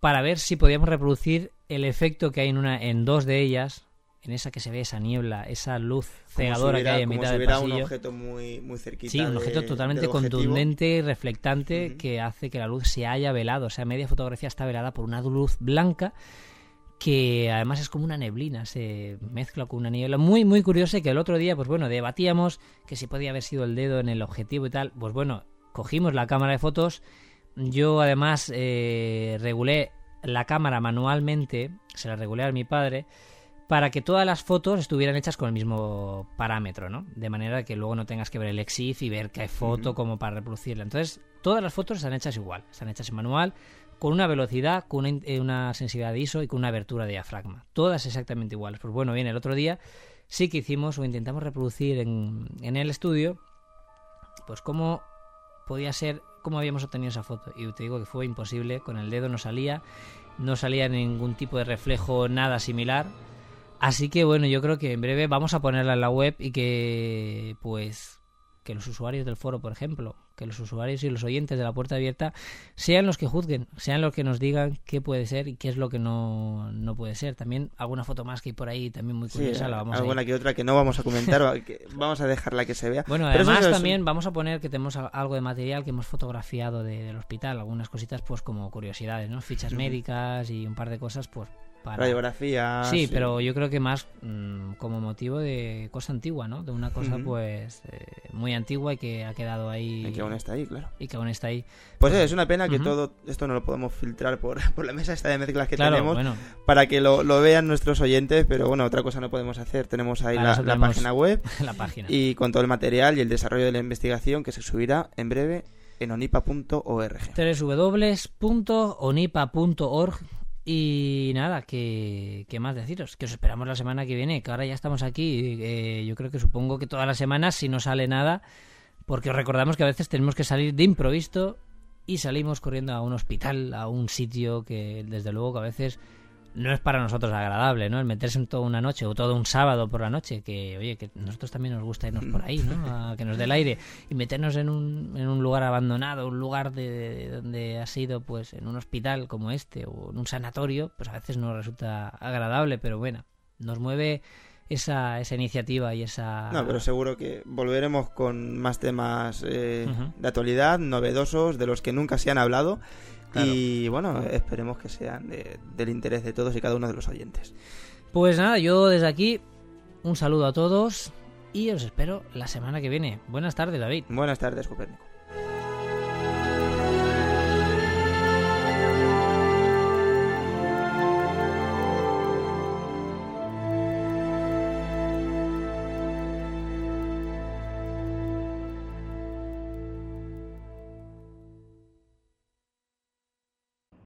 para ver si podíamos reproducir el efecto que hay en una, en dos de ellas, en esa que se ve esa niebla, esa luz cegadora que hay en como mitad si del hubiera un pasillo. objeto muy, muy cerquita. Sí, un de- objeto totalmente contundente y reflectante que hace que la luz se haya velado. O sea, media fotografía está velada por una luz blanca que además es como una neblina, se mezcla con una niebla muy, muy curiosa y que el otro día, pues bueno, debatíamos que si podía haber sido el dedo en el objetivo y tal. Pues bueno, cogimos la cámara de fotos. Yo además eh, regulé la cámara manualmente, se la regulé a mi padre para que todas las fotos estuvieran hechas con el mismo parámetro, ¿no? De manera que luego no tengas que ver el EXIF y ver que hay foto como para reproducirla. Entonces, todas las fotos están hechas igual, están hechas en manual, con una velocidad, con una, eh, una sensibilidad de ISO y con una abertura de diafragma. Todas exactamente iguales. Pues bueno, bien, el otro día sí que hicimos o intentamos reproducir en, en el estudio, pues cómo podía ser, cómo habíamos obtenido esa foto. Y te digo que fue imposible, con el dedo no salía, no salía ningún tipo de reflejo, nada similar. Así que bueno, yo creo que en breve vamos a ponerla en la web y que pues que los usuarios del foro, por ejemplo, que los usuarios y los oyentes de la puerta abierta sean los que juzguen, sean los que nos digan qué puede ser y qué es lo que no, no puede ser. También alguna foto más que hay por ahí también muy Sí, curiosa la vamos a alguna que otra que no vamos a comentar, que vamos a dejarla que se vea. bueno, Pero además es- también vamos a poner que tenemos algo de material que hemos fotografiado de- del hospital, algunas cositas pues como curiosidades, ¿no? Fichas médicas y un par de cosas pues para... Radiografía. Sí, pero yo creo que más mm, como motivo de cosa antigua, ¿no? De una cosa pues eh, muy antigua y que ha quedado ahí Y que aún está ahí, claro. y que aún está ahí. Pues es una pena que todo esto no lo podemos filtrar por, por la mesa esta de mezclas que claro, tenemos bueno, para que lo, lo vean nuestros oyentes, pero bueno, otra cosa no podemos hacer. Tenemos ahí la, la página web la página. y con todo el material y el desarrollo de la investigación que se subirá en breve en onipa.org. www.onipa.org y nada, que más deciros, que os esperamos la semana que viene, que ahora ya estamos aquí, eh, yo creo que supongo que todas las semanas si no sale nada, porque os recordamos que a veces tenemos que salir de improviso y salimos corriendo a un hospital, a un sitio que desde luego que a veces no es para nosotros agradable, ¿no? El meterse en toda una noche o todo un sábado por la noche, que oye, que nosotros también nos gusta irnos por ahí, ¿no? A que nos dé el aire y meternos en un, en un lugar abandonado, un lugar de, donde ha sido, pues, en un hospital como este o en un sanatorio, pues a veces no resulta agradable, pero bueno, nos mueve esa, esa iniciativa y esa... No, pero seguro que volveremos con más temas eh, de actualidad, novedosos, de los que nunca se han hablado. Claro. Y bueno, esperemos que sean de- del interés de todos y cada uno de los oyentes. Pues nada, yo desde aquí un saludo a todos y os espero la semana que viene. Buenas tardes, David. Buenas tardes, Copérnico.